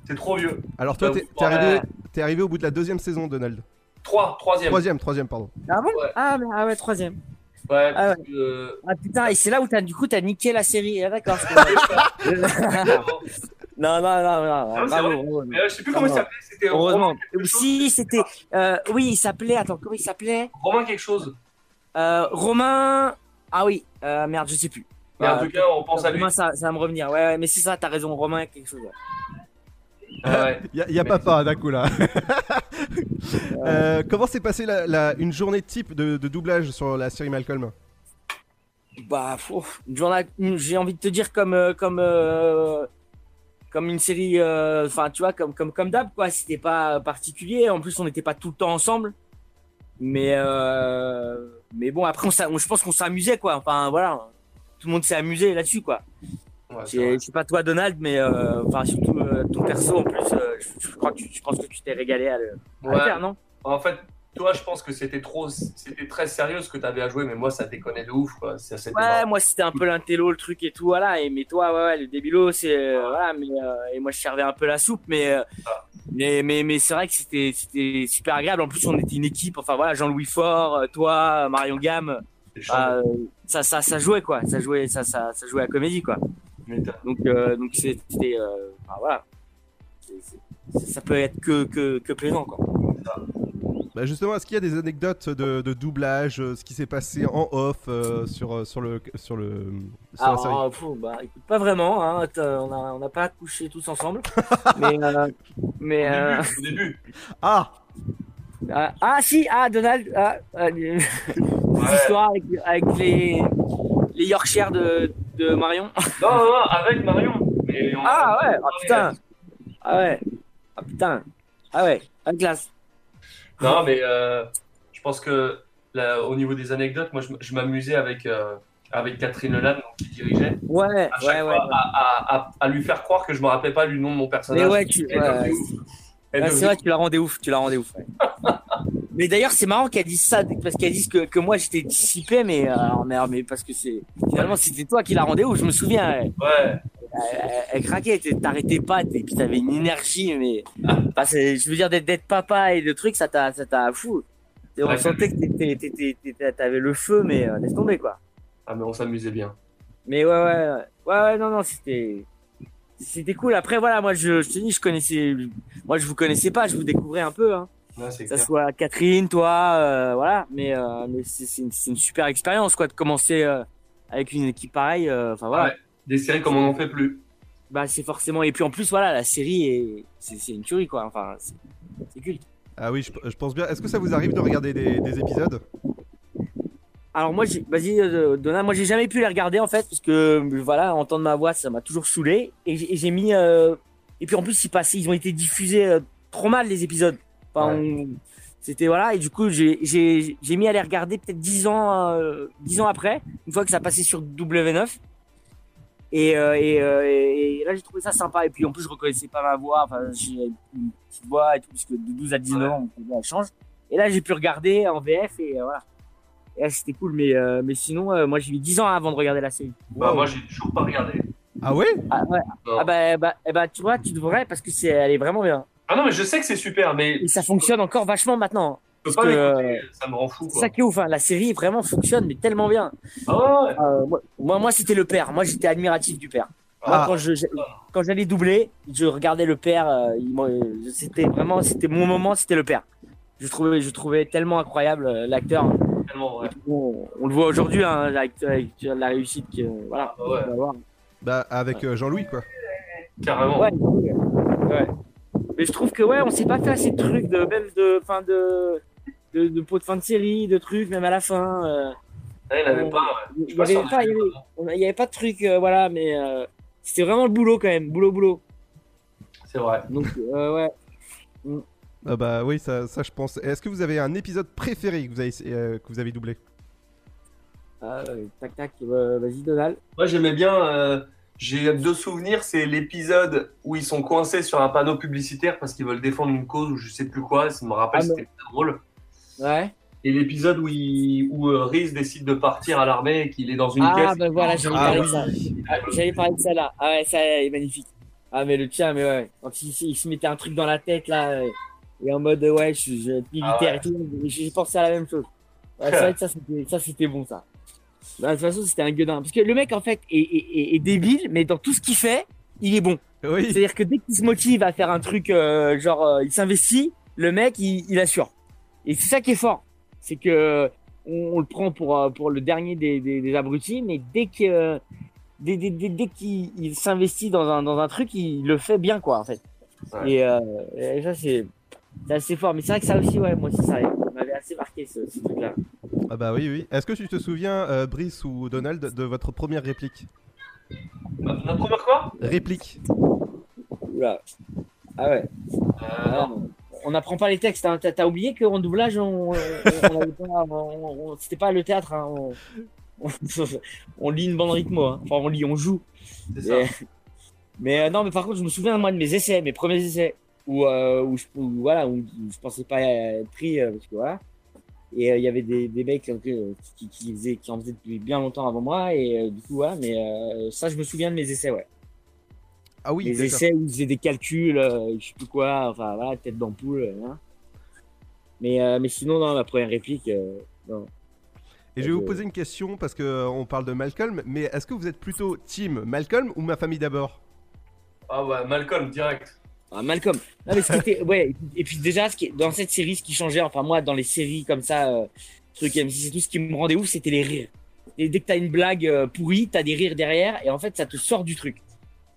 C'est trop vieux. Alors, toi, Bah, t'es arrivé, au bout de la deuxième saison, Donald. Trois, troisième. Troisième, troisième, pardon. ah bon? Ouais. ah, mais- ah ouais troisième Ouais, Ah parce que, euh, ah putain et c'est là où t'as du coup t'as niqué la série ah, d'accord *laughs* non non non non, Non, c'est bravo, bravo. Mais euh, je sais plus comment il s'appelait. C'était Heureusement. Romain. Si, c'était. euh, oui, il s'appelait. Attends, comment il s'appelait? Romain quelque chose. Euh, Romain. Ah oui, euh, merde, je sais plus. Mais en Euh, tout cas, on pense à lui. Romain, ça, ça va me revenir. Ouais, ouais, mais c'est ça, t'as raison, Romain, quelque chose. ouais. Ah. Y a, y a papa d'un coup là. *laughs* Euh, comment s'est passée la, la- une journée type de, de doublage sur la série Malcolm? Bah, une journée- j'ai envie de te dire comme. euh, comme euh, comme une série, euh, enfin tu vois, comme comme comme d'hab quoi. C'était pas particulier. En plus, on n'était pas tout le temps ensemble. Mais euh, mais bon, après, on, on- je pense qu'on s'amusait quoi. Enfin voilà, tout le monde s'est amusé là-dessus quoi. Ouais, vrai. c'est pas toi Donald, mais euh, enfin surtout euh, ton perso en plus. euh, je, je crois que tu, je pense que tu t'es régalé à le, à le faire, non? En fait, toi, je pense que c'était trop, c'était très sérieux ce que tu avais à jouer, mais moi, ça déconnait de ouf, quoi. Ça, c'était Ouais, marrant. moi c'était un peu l'intello, le truc et tout, voilà. Et mais toi, ouais, ouais le débilo, c'est euh, voilà. Mais euh, et moi je servais un peu la soupe, mais euh, Ah. mais mais mais c'est vrai que c'était c'était super agréable. En plus, on était une équipe. Enfin voilà, Jean-Louis Faure, euh, toi, Marion Gamme, ça ça ça jouait quoi. Ça jouait ça ça ça jouait à la comédie quoi. Donc donc c'était enfin, voilà. Ça peut être que que que plaisant quoi. Bah justement, est-ce qu'il y a des anecdotes de, de doublage, euh, ce qui s'est passé en off euh, sur, euh, sur, le, sur, le, sur la série? bah, écoute, pas vraiment, hein, on n'a on a pas couché tous ensemble. *laughs* mais euh, mais Au euh, début, au début. Ah ah, ah, si, ah Donald, ah, ah, des *laughs* Ouais. histoires avec, avec les, les Yorkshire de, de Marion. Non, non, non, avec Marion. Mais on- Ah ouais, ah putain, ah ouais, ah putain, ah ouais, à classe. Non, mais euh, je pense que là, au niveau des anecdotes, moi, je, m'amusais avec, euh, avec Catherine Leland, donc, qui dirigeait, Ouais, à chaque ouais, ouais. fois, à, à- à- à lui faire croire que je me rappelais pas du nom de mon personnage. Mais ouais, tu, ouais, c'est Ouais, vrai, tu la rendais ouf, tu la rendais ouf. ouais. *laughs* mais d'ailleurs, c'est marrant qu'elle dise ça, parce qu'elle dise que, que moi j'étais dissipé, mais, euh, alors, mais, mais parce que c'est finalement c'était toi qui la rendais ouf. Je me souviens, Ouais. Elle- elle craquait, t'arrêtais pas, et puis t'avais une énergie, mais enfin, c'est- je veux dire d'être papa et de trucs, ça t'a ça t'a fou. Et on Ouais. sentait que t'avais le feu, mais euh, laisse tomber quoi. Ah, mais on s'amusait bien. Mais ouais, ouais, ouais, ouais, non, non, c'était, c'était cool. Après, voilà, moi, je, je te dis, je connaissais, moi, je vous connaissais pas, je vous découvrais un peu, hein. Ouais, Que ça clair. soit Catherine, toi, euh, voilà. Mais, euh, mais c'est, une, une super expérience, quoi, de commencer euh, avec une équipe pareille. euh, Enfin, voilà. Ouais. Des séries comme on n'en fait plus. Bah, c'est forcément. Et puis, en plus, voilà, la série est, c'est, c'est une tuerie, quoi. Enfin, c'est, c'est culte. Ah oui, je, je pense bien. Est-ce que ça vous arrive de regarder des, des épisodes? Alors moi, j'ai- vas-y, euh, Donna, moi j'ai jamais pu les regarder en fait parce que euh, voilà, entendre ma voix, ça m'a toujours saoulé et j'ai mis euh, et puis en plus ils passaient, ils ont été diffusés euh, trop mal les épisodes. Enfin, on- c'était voilà et du coup j'ai j'ai j'ai mis à les regarder peut-être 10 ans euh, 10 ans après, une fois que ça passait sur W9. Et, euh, et, euh, et- et là j'ai trouvé ça sympa et puis en plus je reconnaissais pas ma voix, enfin j'ai une petite voix et tout parce que de 12 à 19 ans voix elle change. Et là j'ai pu regarder en VF et euh, voilà. Et là, c'était cool, mais, euh, mais sinon, euh, moi j'ai mis 10 ans avant de regarder la série. Bah, moi, j'ai toujours pas regardé. Ah ouais? Ah, ouais. Ah bah, bah, eh bah, tu vois, tu devrais parce que c'est, elle est vraiment bien. Ah non, mais je sais que c'est super, mais Et ça fonctionne encore vachement maintenant. Parce que, l'écouter, ça me rend fou. C'est ça qui est ouf, hein. la série vraiment fonctionne, mais tellement bien. Ah ouais. Euh, moi, moi, c'était le père. Moi, j'étais admiratif du père. Moi, Ah. quand je, quand j'allais doubler, je regardais le père. euh, c'était vraiment, c'était mon moment, c'était le père. Je trouvais, je trouvais tellement incroyable euh, l'acteur. Tellement. On, on le voit aujourd'hui, hein, avec, avec la réussite que, voilà, Ah ouais. avoir. Bah avec euh, Jean-Louis quoi. Carrément. Ouais, ouais. Mais je trouve que ouais, on s'est pas fait assez de trucs de même de fin de de, de pot de fin de série, de trucs même à la fin. euh, Ah, il avait on- pas. ouais. il Je y sais pas avait pas, avait- avait, avait de trucs, euh, voilà, mais euh, c'était vraiment le boulot quand même, boulot boulot. C'est vrai. Donc euh, ouais. Ah bah oui, ça, ça je pense. Est-ce que vous avez un épisode préféré que vous avez, euh, que vous avez doublé? Euh, tac tac, euh, vas-y Donald. Moi, j'aimais bien. euh, J'ai deux souvenirs. C'est l'épisode où ils sont coincés sur un panneau publicitaire parce qu'ils veulent défendre une cause ou je sais plus quoi. Ça me rappelle, Ah, c'était très drôle. Ouais. Et l'épisode où, il... où euh, Reese décide de partir à l'armée et qu'il est dans une Ah caisse. bah voilà, j'allais Ah, parler de ça. Ah, J'allais parler de ça là. Ah ouais, ça est magnifique. Ah mais le tien, mais ouais. Quand il, il se mettait un truc dans la tête là, euh, et en mode ouais, je suis militaire Ah ouais. et tout, j'ai pensé à la même chose. Ouais, c'est *laughs* vrai que ça c'était, ça c'était bon ça. Bah, de toute façon c'était un gueudin. Parce que le mec en fait est, est, est- est débile, mais dans tout ce qu'il fait, il est bon. Oui. C'est-à-dire que dès qu'il se motive à faire un truc, euh, genre euh, il s'investit, le mec il, il assure. Et c'est ça qui est fort. C'est que on, on le prend pour, euh, pour le dernier des, des, des abrutis, mais dès que dès, dès, dès, dès qu'il il s'investit dans un, dans un truc, il le fait bien quoi en fait. Ouais. Et, euh, et ça c'est c'est assez fort. Mais c'est vrai que ça aussi, ouais, moi aussi ça m'avait assez marqué ce, ce truc-là. Ah bah oui, oui. Est-ce que tu te souviens, euh, Brice ou Donald, de votre première réplique? Bah, Notre première quoi? Réplique. Oula. Ah ouais. Euh, Ah, non. On n'apprend pas les textes. Hein. T'as oublié qu'en doublage, on, on, c'était pas le théâtre. Hein. On, lit une bande rythmo. Hein. Enfin, on lit, on joue. Ça. Et- mais euh, non, mais par contre, je me souviens moi de mes essais, mes premiers essais, où, euh, où, je, où, voilà, où je pensais pas être pris euh, parce que voilà. Et euh, il y avait des, des mecs qui, qui, faisaient, qui en faisaient depuis bien longtemps avant moi, et du coup, voilà. Mais ça, je me souviens de mes essais, ouais. Ah oui, les essais où ils faisaient des calculs, euh, je sais plus quoi, enfin voilà, tête d'ampoule. euh, hein. Mais, euh, mais sinon, dans la première réplique, euh, non. Et je vais vous poser une question parce que euh, on parle de Malcolm, mais est-ce que vous êtes plutôt team Malcolm ou ma famille d'abord? Ah ouais, Malcolm, direct. Ah, Malcolm. Non, mais ce qui était, ouais, et puis déjà, ce qui, dans cette série, ce qui changeait, enfin, moi, dans les séries comme ça, euh, truc M6 et tout, ce qui me rendait ouf, c'était les rires. Et dès que t'as une blague pourrie, t'as des rires derrière, et en fait, ça te sort du truc.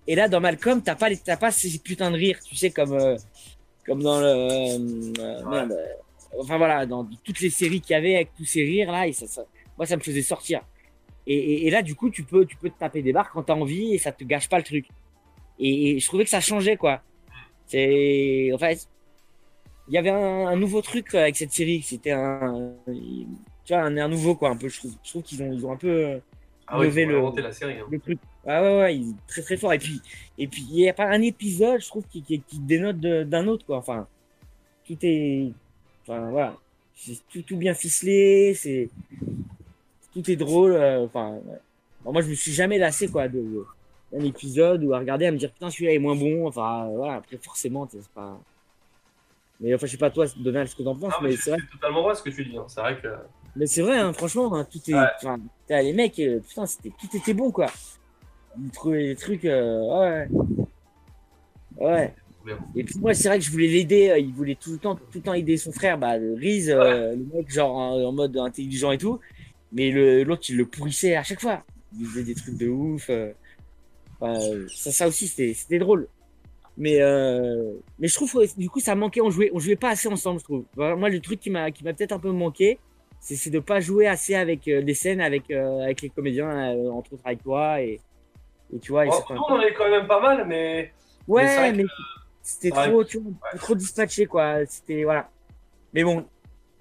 Et là, dans Malcolm, t'as pas, les- pas ces putains de rires, tu sais, comme, euh, comme dans le, euh, euh, merde, enfin voilà, dans toutes les séries qu'il y avait avec tous ces rires là, et ça, ça, moi, ça me faisait sortir. Et, et, et là, du coup, tu peux, tu peux te taper des barres quand t'as envie, et ça te gâche pas le truc. Et, et je trouvais que ça changeait, quoi. C'est, en fait, il y avait un, un nouveau truc avec cette série. C'était un, tu vois, un air nouveau quoi, un peu. Je trouve, je trouve qu'ils ont, ils ont un peu Ah levé ils ont le, la série. hein. le truc. Ah ouais, ouais, il est très très fort. Et puis, et puis il n'y a pas un épisode, je trouve, qui, qui, qui dénote de- d'un autre, quoi. Enfin, tout est. Enfin, voilà. C'est tout, tout bien ficelé, c'est. Tout est drôle. euh, Enfin, ouais. Moi, je me suis jamais lassé, quoi, de, de- d'un épisode ou à regarder, à me dire, putain, celui-là est moins bon. Enfin, voilà, après, forcément, c'est pas. Mais enfin, je sais pas, toi, Donald, ce que t'en penses, Non, mais mais c'est vrai. totalement vrai ce que tu dis. hein. C'est vrai que. Mais c'est vrai, hein, franchement, hein, tout est. Ouais. enfin, les mecs, euh, putain, c'était, tout était bon, quoi. Ils trouvaient des trucs. euh, ouais. Ouais. Et puis moi, c'est vrai que je voulais l'aider. euh, Il voulait tout le temps, tout le temps aider son frère, bah, le Riz, euh, le mec, genre en, en mode intelligent et tout. Mais l'autre, il le pourrissait à chaque fois. Il faisait des trucs de ouf. euh. Enfin, ça, ça aussi, c'était, drôle. Mais, euh, mais je trouve que du coup, ça manquait. On jouait, on jouait pas assez ensemble, je trouve. Voilà, Moi, le truc qui m'a, peut-être un peu manqué, c'est, c'est de pas jouer assez avec les scènes, avec, avec les comédiens, entre autres avec toi et, et tu vois. Bon, nous, on en est quand même pas mal, mais. Ouais, Mais que- c'était trop, tu vois, trop dispatché, quoi. C'était, voilà. Mais bon,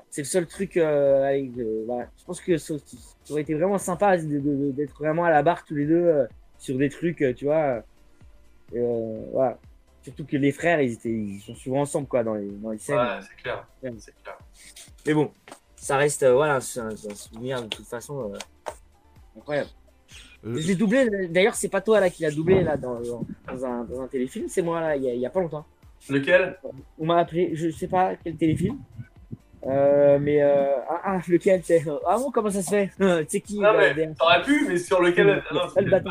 c'est le seul truc euh, avec, euh, voilà. Je pense que ça, ça aurait été vraiment sympa d'être vraiment à la barre tous les deux euh, sur des trucs, euh, tu vois. Euh, voilà. Surtout que les frères, ils, étaient, ils sont souvent ensemble, quoi, dans les, dans les scènes. Ouais, c'est clair. Ouais. C'est clair. Mais bon, ça reste, euh, voilà, c'est un, c'est un souvenir de toute façon euh, incroyable. Euh, Je l'ai doublé, d'ailleurs, c'est pas toi là qui l'a doublé là dans, un, dans un téléfilm, c'est moi là, il y, a- il y a pas longtemps. Lequel? On m'a appelé, je sais pas quel téléfilm. Euh, mais euh, ah, ah, lequel c'est Ah bon, comment ça se fait? *laughs* C'est qui Non, euh, mais t'aurais pu, mais sur lequel. *laughs* Ah le c'est-.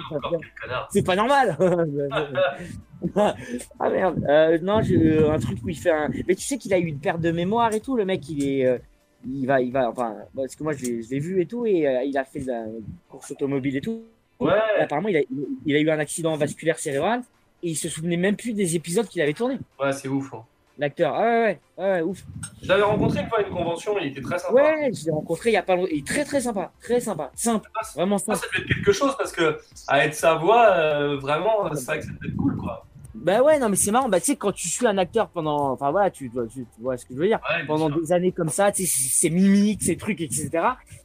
C'est pas normal *laughs* Ah merde euh, Non, un truc où il fait un. Mais tu sais qu'il a eu une perte de mémoire et tout, le mec, il est. il va, il va, enfin, parce que moi je l'ai vu et tout, et il a fait de la course automobile et tout. Ouais. Apparemment, il a, il a eu un accident vasculaire cérébral et il se souvenait même plus des épisodes qu'il avait tournés. Ouais, c'est ouf. hein. L'acteur, ah ouais, ouais, ouais, ouais, ouf. Je l'avais rencontré une fois à une convention, il était très sympa. Ouais, je l'ai rencontré il y a pas longtemps. Il est très très sympa, très sympa, simple, vraiment Ça, simple. ça devait être quelque chose parce que, à être sa voix, euh, vraiment, c'est vrai que ça devait être cool, quoi. Bah ouais, non mais c'est marrant. Bah tu sais quand tu suis un acteur pendant, enfin voilà, tu, tu, tu vois ce que je veux dire. Ouais, pendant des années comme ça, tu sais, ses mimiques, ses trucs, etc.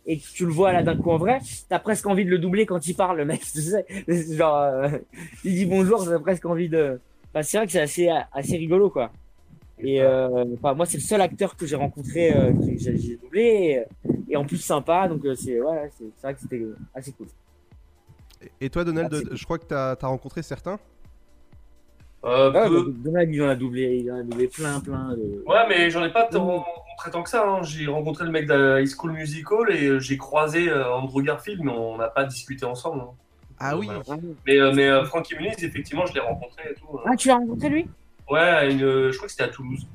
Et que tu le vois là d'un coup en vrai, t'as presque envie de le doubler quand il parle, le mec. Tu sais, *laughs* genre, euh, il dit bonjour, t'as presque envie de. Enfin, c'est vrai que c'est assez, assez rigolo quoi. Et euh, enfin, moi c'est le seul acteur que j'ai rencontré euh, que j'ai doublé et, et en plus sympa, donc c'est ouais, vrai que c'était assez cool. Et toi, Donald, Ah, je crois que t'as as rencontré certains? Euh, Ouais, peu- Donald il en a doublé, il en a doublé plein, plein. De... Ouais, mais j'en ai pas tant rencontré tant que ça. hein. J'ai rencontré le mec de High School Musical et euh, j'ai croisé euh, Andrew Garfield, mais on n'a pas discuté ensemble. hein. Ah oui Voilà. Mais, euh, mais euh, Frankie Muniz, effectivement, je l'ai rencontré et tout. euh. Ah, tu l'as rencontré lui? Ouais, une, je crois que c'était à Toulouse.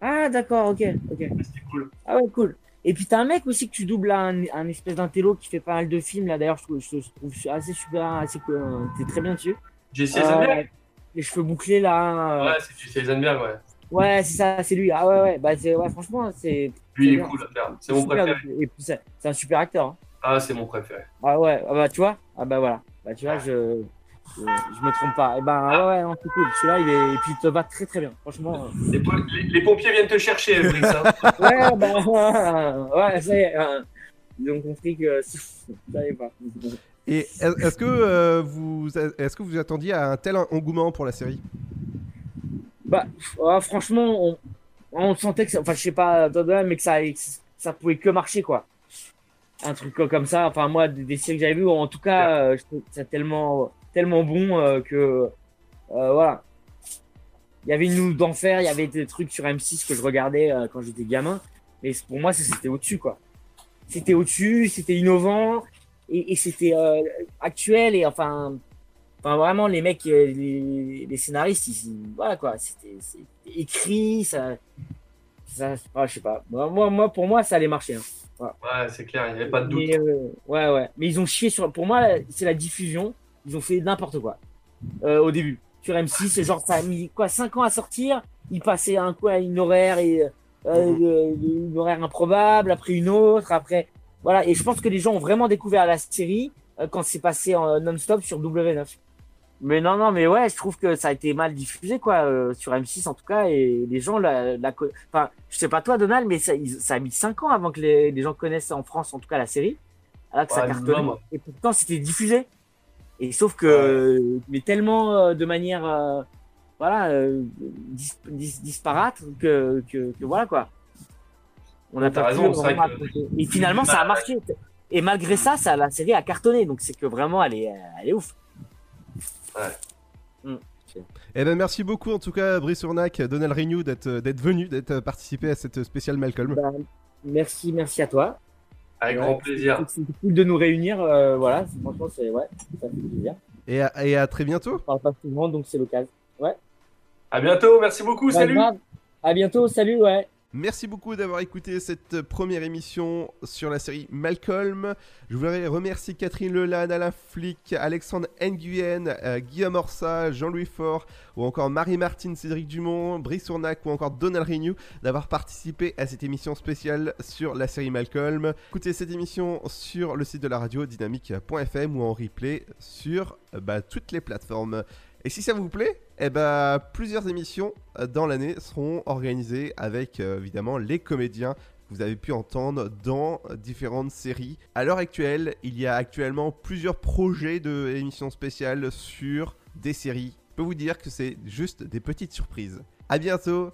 Ah, d'accord, ok, ok. C'était cool. Ah ouais, cool. Et puis t'as un mec aussi que tu doubles à un, un espèce d'intello qui fait pas mal de films là. D'ailleurs, je trouve, je, je trouve assez super, assez cool. hein. T'es très bien dessus. Euh, Eisenberg? Les cheveux bouclés là. euh, Ouais, c'est Jesse Eisenberg, ouais. Ouais, c'est ça, c'est lui. Ah ouais, ouais. Bah c'est, ouais, franchement, c'est. Lui, il est bien. cool. C'est mon super, préféré. Et c'est, un super acteur. hein. Ah, c'est mon préféré. Ah ouais. Ah bah tu vois. Ah bah voilà. Bah tu vois, je. Je, je me trompe pas. Et ben ouais, ouais, non, c'est cool. Celui-là, il est. Et puis il te va très très bien. Franchement. euh. Les, les- les pompiers viennent te chercher, Brice. hein. *laughs* Ouais, bah *laughs* ouais, ça y est. hein. Ils ont compris que *laughs* ça y est pas. Et est- est-ce que, euh, vous, est-ce que vous attendiez à un tel engouement pour la série? Bah, ouais, franchement, on, sentait que ça, enfin, je sais pas, mais que ça, pouvait que marcher, quoi. Un truc comme ça, enfin, moi, des, séries que j'avais vues, en tout cas, euh, que c'est tellement, tellement bon euh, que, euh, voilà. Il y avait une nuit d'enfer, il y avait des trucs sur M6 que je regardais euh, quand j'étais gamin, mais pour moi, c'était au-dessus, quoi. C'était au-dessus, c'était innovant, et, et c'était euh, actuel, et enfin, Enfin, vraiment, les mecs, euh, les, les scénaristes, ils, voilà quoi, c'était écrit, ça. ça ah, je sais pas. Moi, moi, pour moi, ça allait marcher. hein. Voilà. Ouais, c'est clair, il n'y avait pas de doute. Mais, euh, ouais, ouais. Mais ils ont chié sur. Pour moi, c'est la diffusion. Ils ont fait n'importe quoi. Euh, au début. Sur M6, c'est genre, ça a mis quoi, 5 ans à sortir. Ils passaient un coup à une horaire et. euh, Mhm. une horaire improbable, après une autre, après. Voilà. Et je pense que les gens ont vraiment découvert la série euh, quand c'est passé en non-stop sur W9. Mais non, non, mais ouais, je trouve que ça a été mal diffusé, quoi, euh, sur M6 en tout cas, et les gens la, la enfin, je sais pas toi, Donald, mais ça, a mis 5 ans avant que les, les gens connaissent en France, en tout cas, la série, alors que ça cartonnait, minimum. et pourtant c'était diffusé. Et sauf que, mais tellement euh, de manière, euh, voilà, euh, dis- dis- disparate que, que, que voilà quoi. On a pas raison, pu c'est que-. Et finalement, ça a marché. Et malgré ça, ça, la série a cartonné. Donc c'est que vraiment, elle est, elle est ouf. Eh ben merci beaucoup en tout cas Brice Urnac, Donald Renew d'être d'être venu, d'être participé à cette spéciale Malcolm. Bah, merci, merci à toi. Avec Ouais, grand plaisir. C'est cool de nous réunir. euh, voilà, franchement, c'est ouais, ça fait plaisir. Et à, et à très bientôt. On parle pas souvent, donc c'est l'occasion. Ouais. À bientôt, merci beaucoup, Pas salut. grave. À bientôt, salut, ouais. Merci beaucoup d'avoir écouté cette première émission sur la série Malcolm. Je voudrais remercier Catherine Lelanne, Alain Flick, Alexandre Nguyen, euh, Guillaume Orsa, Jean-Louis Faure, ou encore Marie-Martine Cédric Dumont, Brice Ournac ou encore Donald Renew d'avoir participé à cette émission spéciale sur la série Malcolm. Écoutez cette émission sur le site de la radio dynamique.fm ou en replay sur euh, bah, toutes les plateformes. Et si ça vous plaît, eh ben, plusieurs émissions euh, dans l'année seront organisées avec euh, évidemment les comédiens que vous avez pu entendre dans différentes séries. À l'heure actuelle, il y a actuellement plusieurs projets de émissions spéciales sur des séries. Je peux vous dire que c'est juste des petites surprises. À bientôt